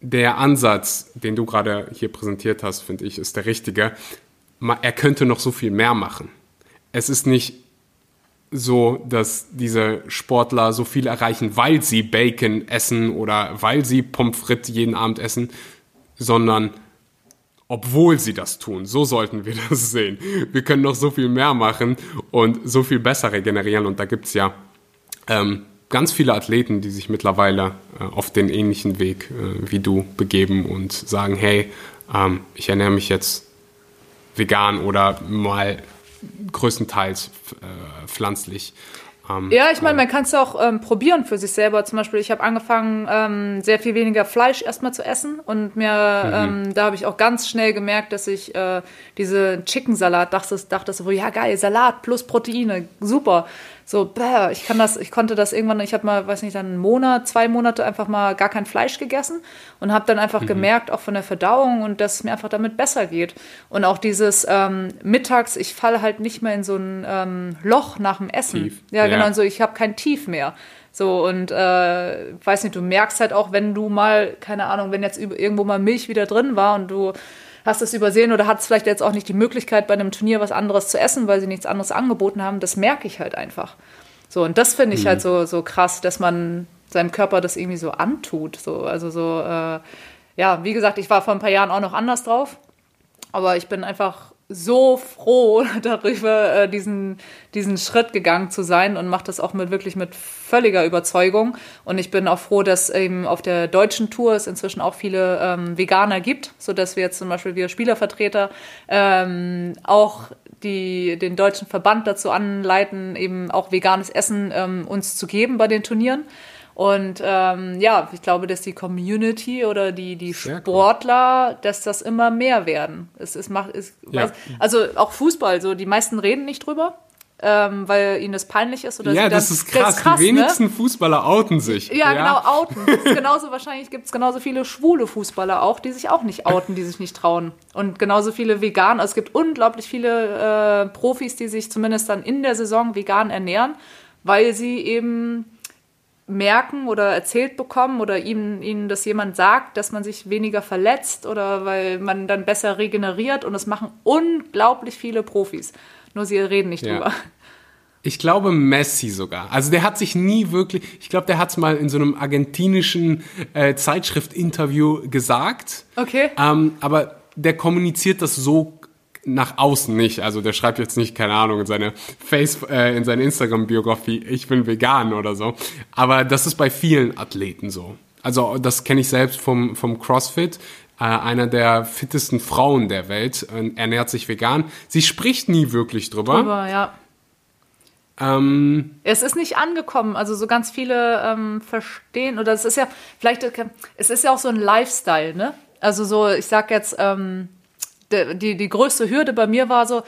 der Ansatz, den du gerade hier präsentiert hast, finde ich, ist der richtige. Er könnte noch so viel mehr machen es ist nicht so, dass diese Sportler so viel erreichen, weil sie Bacon essen oder weil sie Pommes frites jeden Abend essen, sondern obwohl sie das tun. So sollten wir das sehen. Wir können noch so viel mehr machen und so viel besser regenerieren. Und da gibt es ja ähm, ganz viele Athleten, die sich mittlerweile äh, auf den ähnlichen Weg äh, wie du begeben und sagen, hey, ähm, ich ernähre mich jetzt vegan oder mal größtenteils äh, pflanzlich. Ähm, ja, ich meine, man kann es auch ähm, probieren für sich selber. Zum Beispiel, ich habe angefangen, ähm, sehr viel weniger Fleisch erstmal zu essen und mir, mhm. Ähm, da habe ich auch ganz schnell gemerkt, dass ich äh, diese Chicken-Salat dachte, dachte so, ja geil, Salat plus Proteine, super so, bäh, ich kann das, ich konnte das irgendwann, ich habe mal, weiß nicht, dann einen Monat, zwei Monate einfach mal gar kein Fleisch gegessen und habe dann einfach mhm. gemerkt, auch von der Verdauung und dass es mir einfach damit besser geht. Und auch dieses ähm, mittags, ich falle halt nicht mehr in so ein ähm, Loch nach dem Essen. Tief. Ja, genau, ja. so ich habe kein Tief mehr. So, und äh, weiß nicht, du merkst halt auch, wenn du mal, keine Ahnung, wenn jetzt irgendwo mal Milch wieder drin war und du hast es übersehen oder hast vielleicht jetzt auch nicht die Möglichkeit, bei einem Turnier was anderes zu essen, weil sie nichts anderes angeboten haben, das merke ich halt einfach. So, und das finde ich halt mhm. halt so, so krass, dass man seinem Körper das irgendwie so antut. So, also so, äh, ja, wie gesagt, ich war vor ein paar Jahren auch noch anders drauf, aber ich bin einfach so froh darüber, äh, diesen, diesen Schritt gegangen zu sein und mache das auch mit wirklich mit völliger Überzeugung. Und ich bin auch froh, dass eben auf der deutschen Tour es inzwischen auch viele ähm, Veganer gibt, sodass wir jetzt zum Beispiel wir Spielervertreter ähm, auch die, den deutschen Verband dazu anleiten, eben auch veganes Essen ähm, uns zu geben bei den Turnieren. Und ähm, ja, ich glaube, dass die Community oder die, die Sportler, cool. dass das immer mehr werden. Es, es macht, es, ja. weiß, also auch Fußball, so die meisten reden nicht drüber. ähm, weil ihnen das peinlich ist. Oder ja, sie das dann, ist krass. krass die ne? wenigsten Fußballer outen sich. Ja, genau, outen. Das ist genauso wahrscheinlich gibt es genauso viele schwule Fußballer auch, die sich auch nicht outen, die sich nicht trauen. Und genauso viele vegan. Also es gibt unglaublich viele äh, Profis, die sich zumindest dann in der Saison vegan ernähren, weil sie eben merken oder erzählt bekommen oder ihnen, ihnen das jemand sagt, dass man sich weniger verletzt oder weil man dann besser regeneriert und das machen unglaublich viele Profis. Nur sie reden nicht Ja. drüber. Ich glaube Messi sogar. Also der hat sich nie wirklich, ich glaube, der hat es mal in so einem argentinischen äh, Zeitschrift-Interview gesagt. Okay. Ähm, aber der kommuniziert das so nach außen nicht. Also der schreibt jetzt nicht, keine Ahnung, in seine Face, äh, in seine Instagram-Biografie, ich bin vegan oder so. Aber das ist bei vielen Athleten so. Also das kenne ich selbst vom, vom CrossFit. Äh, einer der fittesten Frauen der Welt äh, ernährt sich vegan. Sie spricht nie wirklich drüber. Aber ja. Ähm, Es ist nicht angekommen. Also so ganz viele ähm, verstehen, oder es ist ja, vielleicht, es ist ja auch so ein Lifestyle, ne? Also so, ich sag jetzt, ähm, die, die, größte Hürde bei mir war so,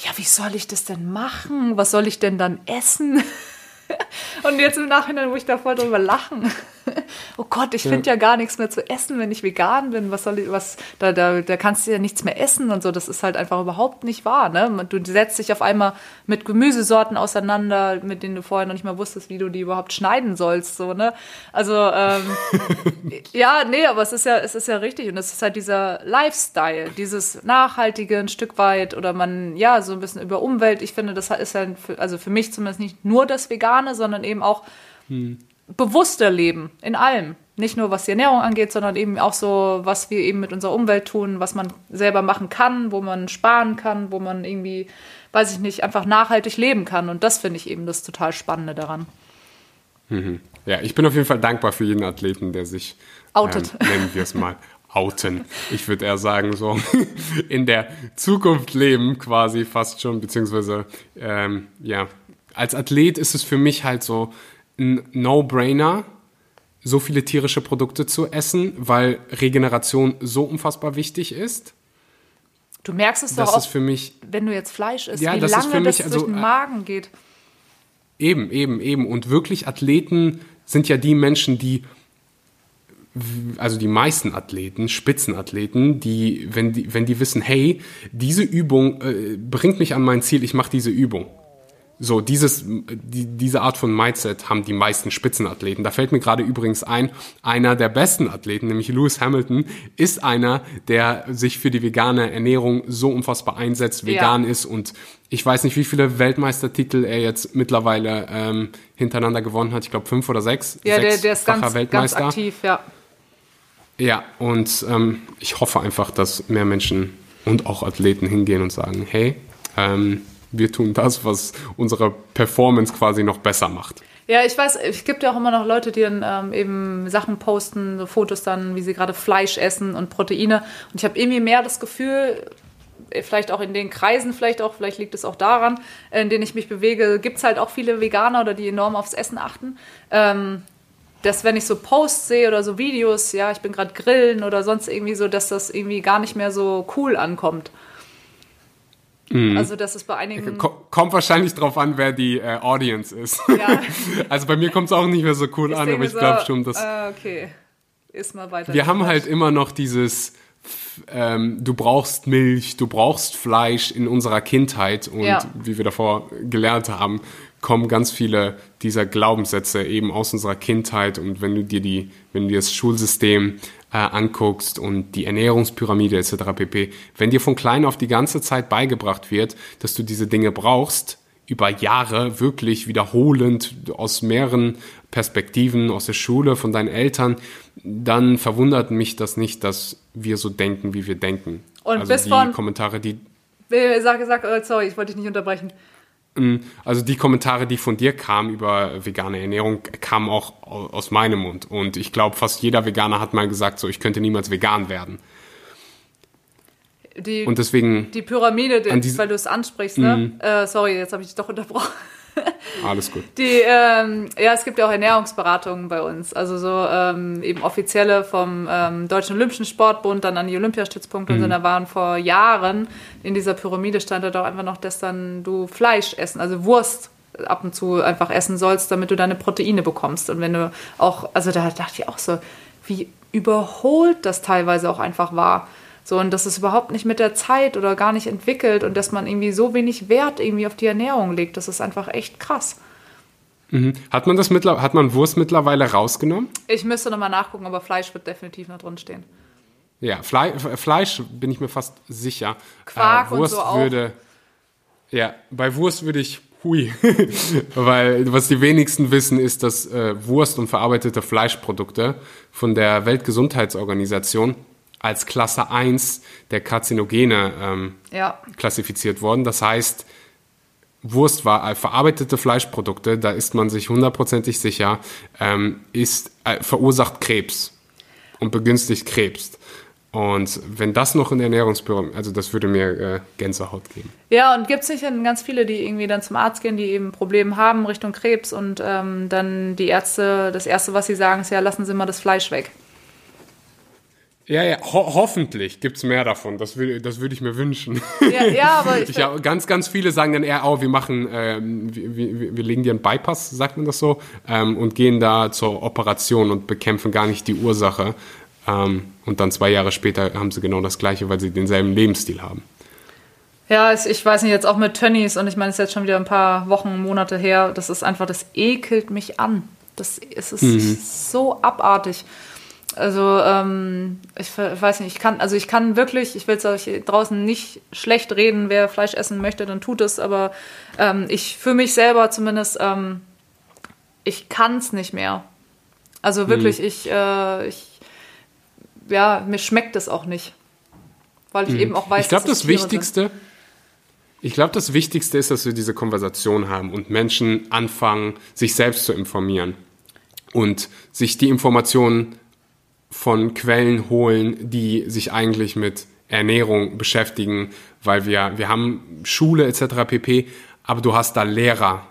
ja, wie soll ich das denn machen? Was soll ich denn dann essen? Und jetzt im Nachhinein muss ich da voll drüber lachen. Oh Gott, ich finde ja gar nichts mehr zu essen, wenn ich vegan bin. Was soll ich, was, da, da, da kannst du ja nichts mehr essen und so. Das ist halt einfach überhaupt nicht wahr. Ne? Du setzt dich auf einmal mit Gemüsesorten auseinander, mit denen du vorher noch nicht mal wusstest, wie du die überhaupt schneiden sollst. So, ne? Also, ähm, ja, nee, aber es ist ja, es ist ja richtig. Und es ist halt dieser Lifestyle, dieses Nachhaltige ein Stück weit oder man, ja, so ein bisschen über Umwelt. Ich finde, das ist ja, für, also für mich zumindest nicht nur das Vegane, sondern eben auch bewusster leben in allem. Nicht nur was die Ernährung angeht, sondern eben auch so, was wir eben mit unserer Umwelt tun, was man selber machen kann, wo man sparen kann, wo man irgendwie, weiß ich nicht, einfach nachhaltig leben kann. Und das finde ich eben das total Spannende daran. ja, ich bin auf jeden Fall dankbar für jeden Athleten, der sich, Outet. Ähm, nennen wir es mal, outen. Ich würde eher sagen, so in der Zukunft leben quasi fast schon, beziehungsweise, ähm, ja, als Athlet ist es für mich halt so ein No-Brainer, so viele tierische Produkte zu essen, weil Regeneration so unfassbar wichtig ist. Du merkst es doch auch, für mich wenn du jetzt Fleisch isst, Ja, wie das lange mich das also, durch den äh, Magen geht. Eben, eben, eben. Und wirklich Athleten sind ja die Menschen, die, also die meisten Athleten, Spitzenathleten, die, wenn die, wenn die wissen, hey, diese Übung äh, bringt mich an mein Ziel, ich mache diese Übung. So, dieses, die, diese Art von Mindset haben die meisten Spitzenathleten. Da fällt mir gerade übrigens ein, einer der besten Athleten, nämlich Lewis Hamilton, ist einer, der sich für die vegane Ernährung so unfassbar einsetzt, vegan Ja. ist und ich weiß nicht, wie viele Weltmeistertitel er jetzt mittlerweile ähm, hintereinander gewonnen hat. Ich glaube fünf oder sechs. Ja, der, der ist ganz, ganz Weltmeister. aktiv, ja. Ja, und ähm, ich hoffe einfach, dass mehr Menschen und auch Athleten hingehen und sagen, hey, ähm, wir tun das, was unsere Performance quasi noch besser macht. Ja, ich weiß, es gibt ja auch immer noch Leute, die dann ähm, eben Sachen posten, so Fotos dann, wie sie gerade Fleisch essen und Proteine. Und ich habe irgendwie mehr das Gefühl, äh, vielleicht auch in den Kreisen, vielleicht auch, vielleicht liegt es auch daran, in denen ich mich bewege, gibt es halt auch viele Veganer oder die enorm aufs Essen achten. Ähm, dass wenn ich so Posts sehe oder so Videos, ja, ich bin gerade grillen oder sonst irgendwie so, dass das irgendwie gar nicht mehr so cool ankommt. Also, dass es bei einigen. Ko kommt wahrscheinlich drauf an, wer die äh, Audience ist. Ja. also bei mir kommt es auch nicht mehr so cool Ich an, aber ich so, glaube schon, dass äh, okay, ist mal weiter. wir haben halt immer noch dieses, ähm, du brauchst Milch, du brauchst Fleisch in unserer Kindheit und Ja. wie wir davor gelernt haben, kommen ganz viele dieser Glaubenssätze eben aus unserer Kindheit und wenn du dir die, wenn du dir das Schulsystem äh, anguckst und die Ernährungspyramide etc. pp, wenn dir von klein auf die ganze Zeit beigebracht wird, dass du diese Dinge brauchst, über Jahre wirklich wiederholend aus mehreren Perspektiven aus der Schule, von deinen Eltern, dann verwundert mich das nicht, dass wir so denken, wie wir denken. Und also bis die Kommentare, die Äh, Sag, sag, äh, sorry, ich wollte dich nicht unterbrechen. Also die Kommentare, die von dir kamen über vegane Ernährung, kamen auch au- aus meinem Mund. Und ich glaube, fast jeder Veganer hat mal gesagt, so ich könnte niemals vegan werden. Die, Und deswegen, die Pyramide, die, Mhm. weil du es ansprichst, ne? Äh, sorry, jetzt habe ich dich doch unterbrochen. Alles gut. Die, ähm, ja, es gibt ja auch Ernährungsberatungen bei uns. Also so ähm, eben offizielle vom ähm, Deutschen Olympischen Sportbund dann an die Olympiastützpunkte mhm. und so. Da waren vor Jahren in dieser Pyramide stand da doch einfach noch, dass dann du Fleisch essen, also Wurst ab und zu einfach essen sollst, damit du deine Proteine bekommst. Und wenn du auch, also da dachte ich auch so, wie überholt das teilweise auch einfach war. So, und das ist überhaupt nicht mit der Zeit oder gar nicht entwickelt und dass man irgendwie so wenig Wert irgendwie auf die Ernährung legt, das ist einfach echt krass. Mhm. Hat man das hat man Wurst mittlerweile rausgenommen? Ich müsste nochmal nachgucken, aber Fleisch wird definitiv noch drin stehen. Ja, Fle Fleisch bin ich mir fast sicher. Quark äh, Wurst und so auch. würde. Ja, bei Wurst würde ich hui. Weil was die wenigsten wissen, ist, dass äh, Wurst und verarbeitete Fleischprodukte von der Weltgesundheitsorganisation als Klasse 1 der Karzinogene ähm, ja. klassifiziert worden. Das heißt, Wurst war äh, verarbeitete Fleischprodukte, da ist man sich hundertprozentig sicher, ähm, ist, äh, verursacht Krebs und begünstigt Krebs. Und wenn das noch in der Ernährungspyramide, also das würde mir äh, Gänsehaut geben. Ja, und gibt es nicht ganz viele, die irgendwie dann zum Arzt gehen, die eben Probleme haben Richtung Krebs und ähm, dann die Ärzte, das Erste, was sie sagen, ist ja, lassen Sie mal das Fleisch weg. Ja, ja, ho hoffentlich gibt es mehr davon. Das würde das würd ich mir wünschen. Ja, ja aber ich, ich ja, ganz, ganz viele sagen dann eher, oh, wir machen, ähm, wir, wir, wir legen dir einen Bypass, sagt man das so, ähm, und gehen da zur Operation und bekämpfen gar nicht die Ursache. Ähm, und dann zwei Jahre später haben sie genau das Gleiche, weil sie denselben Lebensstil haben. Ja, ich weiß nicht, jetzt auch mit Tönnies und ich meine, es ist jetzt schon wieder ein paar Wochen, Monate her. Das ist einfach, das ekelt mich an. Das es ist mhm. so abartig. Also ähm, ich weiß nicht, ich kann, also ich kann wirklich, ich will es euch draußen nicht schlecht reden, wer Fleisch essen möchte, dann tut es, aber ähm, ich für mich selber zumindest, ähm, ich kann es nicht mehr. Also wirklich, hm. ich, äh, ich, ja, mir schmeckt es auch nicht. Weil ich hm. eben auch weiß, ich glaube, das Wichtigste, sind. ich glaube, das Wichtigste ist, dass wir diese Konversation haben und Menschen anfangen, sich selbst zu informieren und sich die Informationen von Quellen holen, die sich eigentlich mit Ernährung beschäftigen, weil wir, wir haben Schule etc. pp, aber du hast da Lehrer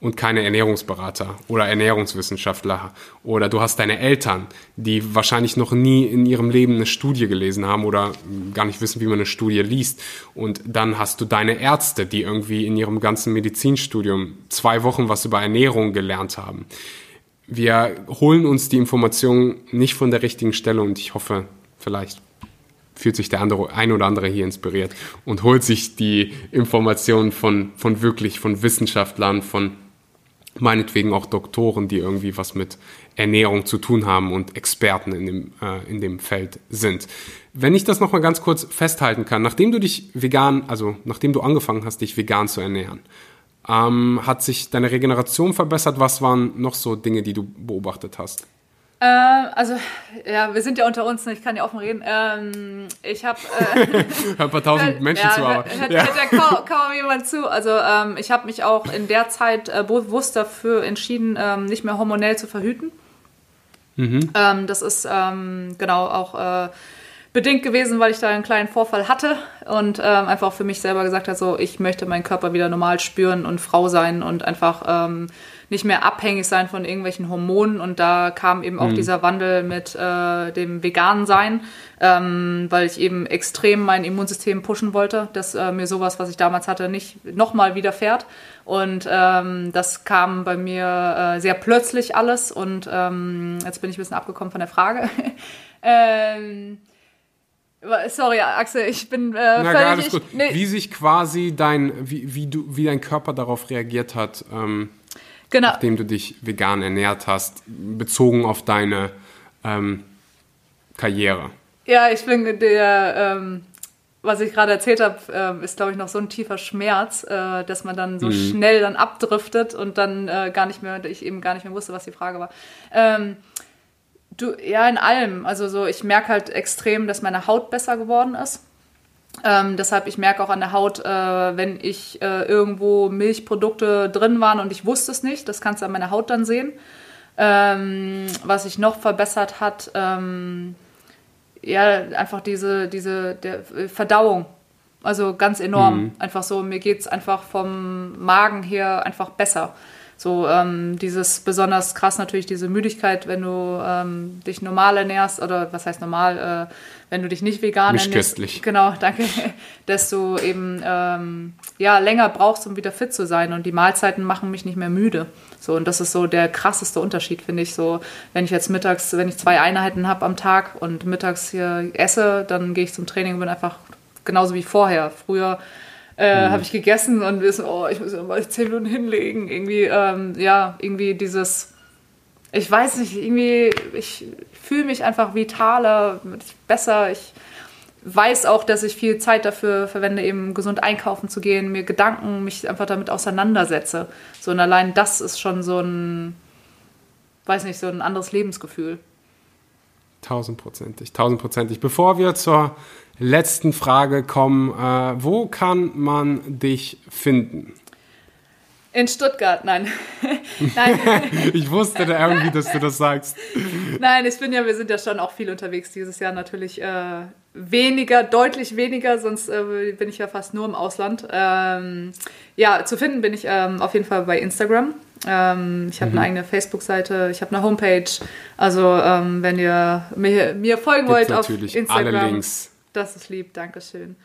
und keine Ernährungsberater oder Ernährungswissenschaftler oder du hast deine Eltern, die wahrscheinlich noch nie in ihrem Leben eine Studie gelesen haben oder gar nicht wissen, wie man eine Studie liest und dann hast du deine Ärzte, die irgendwie in ihrem ganzen Medizinstudium zwei Wochen was über Ernährung gelernt haben wir holen uns die Informationen nicht von der richtigen Stelle und ich hoffe, vielleicht fühlt sich der andere, ein oder andere hier inspiriert und holt sich die Informationen von, von wirklich, von Wissenschaftlern, von meinetwegen auch Doktoren, die irgendwie was mit Ernährung zu tun haben und Experten in dem, äh, in dem Feld sind. Wenn ich das nochmal ganz kurz festhalten kann, nachdem du dich vegan, also nachdem du angefangen hast, dich vegan zu ernähren, ähm, hat sich deine Regeneration verbessert? Was waren noch so Dinge, die du beobachtet hast? Äh, also, ja, wir sind ja unter uns, ne? ich kann ja offen reden. Ähm, ich habe. Äh, ein paar tausend Menschen ja, zu, aber. Hört, ja. hört ja kaum, kaum, jemand zu. Also, ähm, ich habe mich auch in der Zeit äh, bewusst dafür entschieden, ähm, nicht mehr hormonell zu verhüten. Mhm. Ähm, das ist ähm, genau auch äh, bedingt gewesen, weil ich da einen kleinen Vorfall hatte und ähm, einfach für mich selber gesagt habe, so ich möchte meinen Körper wieder normal spüren und Frau sein und einfach ähm, nicht mehr abhängig sein von irgendwelchen Hormonen. Und da kam eben auch mhm. dieser Wandel mit äh, dem veganen Sein, ähm, weil ich eben extrem mein Immunsystem pushen wollte, dass äh, mir sowas, was ich damals hatte, nicht nochmal widerfährt. Und ähm, das kam bei mir äh, sehr plötzlich alles. Und ähm, jetzt bin ich ein bisschen abgekommen von der Frage. ähm, Sorry, Axel, ich bin äh, Na, völlig... Alles gut. Ich, nee. Wie sich quasi dein, wie, wie, du, wie dein Körper darauf reagiert hat, ähm, genau. nachdem du dich vegan ernährt hast, bezogen auf deine ähm, Karriere. Ja, ich bin der, ähm, was ich gerade erzählt habe, äh, ist, glaube ich, noch so ein tiefer Schmerz, äh, dass man dann so mhm. schnell dann abdriftet und dann äh, gar nicht mehr, ich eben gar nicht mehr wusste, was die Frage war. Du, ja, in allem. Also so, ich merke halt extrem, dass meine Haut besser geworden ist. Ähm, deshalb, ich merke auch an der Haut, äh, wenn ich äh, irgendwo Milchprodukte drin waren und ich wusste es nicht, das kannst du an meiner Haut dann sehen. Ähm, was sich noch verbessert hat, ähm, ja, einfach diese, diese der Verdauung. Also ganz enorm. Mhm. Einfach so, mir geht es einfach vom Magen her einfach besser. So ähm, dieses besonders krass natürlich diese Müdigkeit, wenn du ähm, dich normal ernährst oder was heißt normal, äh, wenn du dich nicht vegan Nicht ernährst. Köstlich. Genau, danke. dass du eben ähm, ja länger brauchst, um wieder fit zu sein und die Mahlzeiten machen mich nicht mehr müde. So und das ist so der krasseste Unterschied finde ich. So wenn ich jetzt mittags, wenn ich zwei Einheiten habe am Tag und mittags hier esse, dann gehe ich zum Training und bin einfach genauso wie vorher. Früher äh, mhm. habe ich gegessen und wissen, oh, ich muss mal zehn Minuten hinlegen. Irgendwie, ähm, ja, irgendwie dieses, ich weiß nicht, irgendwie, ich fühle mich einfach vitaler, besser. Ich weiß auch, dass ich viel Zeit dafür verwende, eben gesund einkaufen zu gehen, mir Gedanken, mich einfach damit auseinandersetze. So und allein das ist schon so ein, weiß nicht, so ein anderes Lebensgefühl. Tausendprozentig, tausendprozentig. Bevor wir zur letzten Frage kommen, äh, wo kann man dich finden? In Stuttgart, nein. nein. ich wusste da irgendwie, dass du das sagst. Nein, ich bin ja, wir sind ja schon auch viel unterwegs dieses Jahr natürlich äh, weniger, deutlich weniger, sonst äh, bin ich ja fast nur im Ausland. Ähm, ja, zu finden bin ich ähm, auf jeden Fall bei Instagram. Ähm, ich habe mhm. eine eigene Facebook-Seite, ich habe eine Homepage. Also ähm, wenn ihr mir, mir folgen Gibt's wollt auf Instagram, alle Links. Das ist lieb, Dankeschön.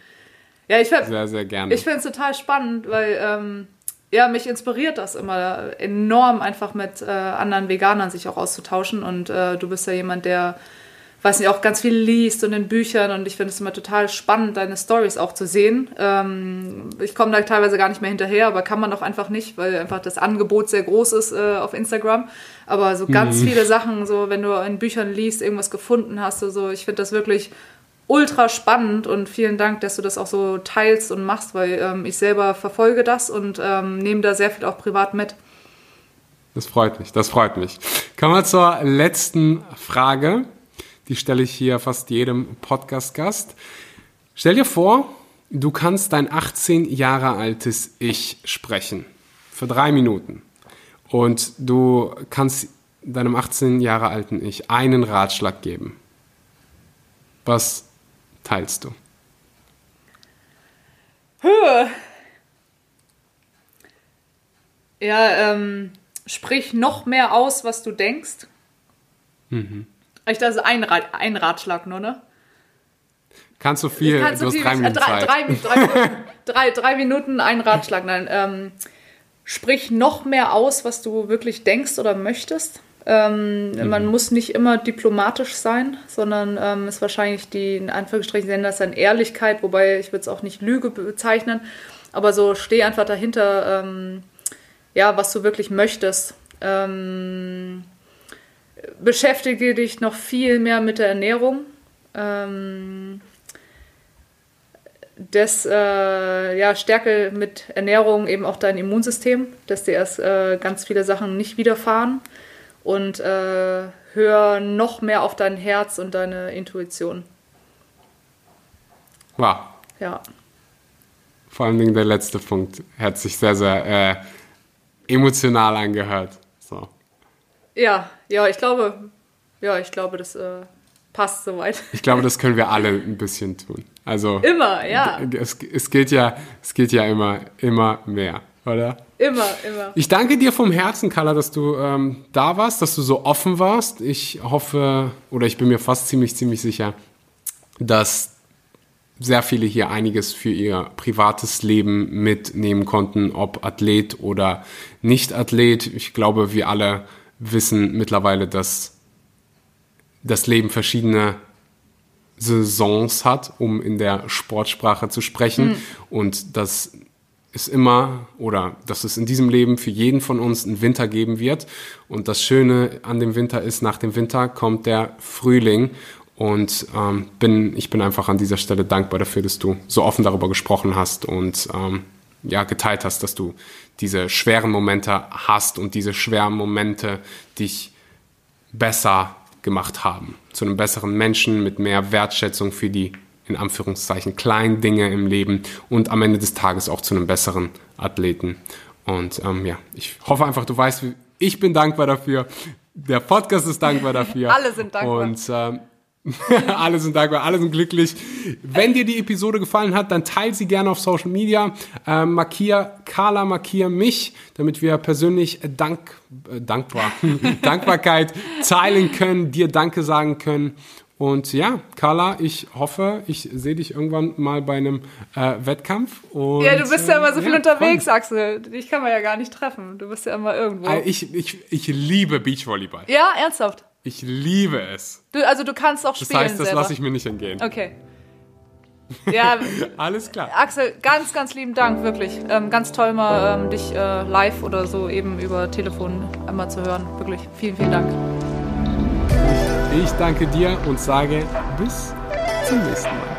Ja, ich sehr, sehr gerne. Ich finde es total spannend, weil ähm, ja, mich inspiriert das immer enorm, einfach mit äh, anderen Veganern sich auch auszutauschen. Und äh, du bist ja jemand, der weiß nicht, auch ganz viel liest und in Büchern und ich finde es immer total spannend, deine Stories auch zu sehen. Ähm, ich komme da teilweise gar nicht mehr hinterher, aber kann man auch einfach nicht, weil einfach das Angebot sehr groß ist äh, auf Instagram. Aber so ganz mhm. viele Sachen, so wenn du in Büchern liest, irgendwas gefunden hast, so, ich finde das wirklich ultra spannend und vielen Dank, dass du das auch so teilst und machst, weil ähm, ich selber verfolge das und ähm, nehme da sehr viel auch privat mit. Das freut mich, das freut mich. Kommen wir zur letzten Frage. Die stelle ich hier fast jedem Podcast-Gast. Stell dir vor, du kannst dein 18 Jahre altes Ich sprechen. Für drei Minuten. Und du kannst deinem 18 Jahre alten Ich einen Ratschlag geben. Was teilst du? Ja, ähm, sprich noch mehr aus, was du denkst. Mhm. Ich das ist ein, Rat, ein Ratschlag nur, ne? Kannst du viel, Kannst du, du hast drei Minuten drei, drei, drei, drei, drei, Minuten, ein Ratschlag. Nein, ähm, sprich noch mehr aus, was du wirklich denkst oder möchtest. Ähm, mhm. Man muss nicht immer diplomatisch sein, sondern ähm, ist wahrscheinlich die, in Anführungsstrichen, nennen das dann Ehrlichkeit, wobei ich würde es auch nicht Lüge bezeichnen, aber so steh einfach dahinter, ähm, ja, was du wirklich möchtest. Ähm, beschäftige dich noch viel mehr mit der Ernährung. Ähm, das äh, ja, stärke mit Ernährung eben auch dein Immunsystem, dass dir erst äh, ganz viele Sachen nicht widerfahren und äh, hör noch mehr auf dein Herz und deine Intuition. Wow. Ja. Vor allem der letzte Punkt hat sich sehr, sehr äh, emotional angehört. So. Ja, ja, ich glaube, ja, ich glaube, das äh, passt soweit. Ich glaube, das können wir alle ein bisschen tun. Also immer, ja. Es, es geht ja, es geht ja immer, immer mehr, oder? Immer, immer. Ich danke dir vom Herzen, Carla, dass du ähm, da warst, dass du so offen warst. Ich hoffe, oder ich bin mir fast ziemlich, ziemlich sicher, dass sehr viele hier einiges für ihr privates Leben mitnehmen konnten, ob Athlet oder nicht Athlet. Ich glaube, wir alle wissen mittlerweile, dass das Leben verschiedene Saisons hat, um in der Sportsprache zu sprechen. Mhm. Und dass es immer oder dass es in diesem Leben für jeden von uns einen Winter geben wird. Und das Schöne an dem Winter ist, nach dem Winter kommt der Frühling. Und ähm, bin, ich bin einfach an dieser Stelle dankbar dafür, dass du so offen darüber gesprochen hast und ähm, ja, geteilt hast, dass du diese schweren Momente hast und diese schweren Momente dich besser gemacht haben. Zu einem besseren Menschen mit mehr Wertschätzung für die in Anführungszeichen kleinen Dinge im Leben und am Ende des Tages auch zu einem besseren Athleten. Und ähm, ja, ich hoffe einfach, du weißt, ich bin dankbar dafür. Der Podcast ist dankbar dafür. Alle sind dankbar. Und ähm, alle sind dankbar, alle sind glücklich. Wenn dir die Episode gefallen hat, dann teile sie gerne auf Social Media. Äh, markier Carla, markier mich, damit wir persönlich Dank, äh, dankbar, Dankbarkeit teilen können, dir Danke sagen können. Und ja, Carla, ich hoffe, ich sehe dich irgendwann mal bei einem äh, Wettkampf. Und, ja, du bist ja immer so viel ja, unterwegs, komm. Axel. Dich kann man ja gar nicht treffen. Du bist ja immer irgendwo. Äh, Ich, ich, ich liebe Beachvolleyball. ja, ernsthaft. Ich liebe es. Du, also du kannst auch Das spielen heißt, das lasse ich mir nicht entgehen. Okay. Ja, Alles klar. Axel, ganz, ganz lieben Dank, wirklich. Ähm, ganz toll mal ähm, dich äh, live oder so eben über Telefon einmal zu hören. Wirklich, vielen, vielen Dank. Ich danke dir und sage bis zum nächsten Mal.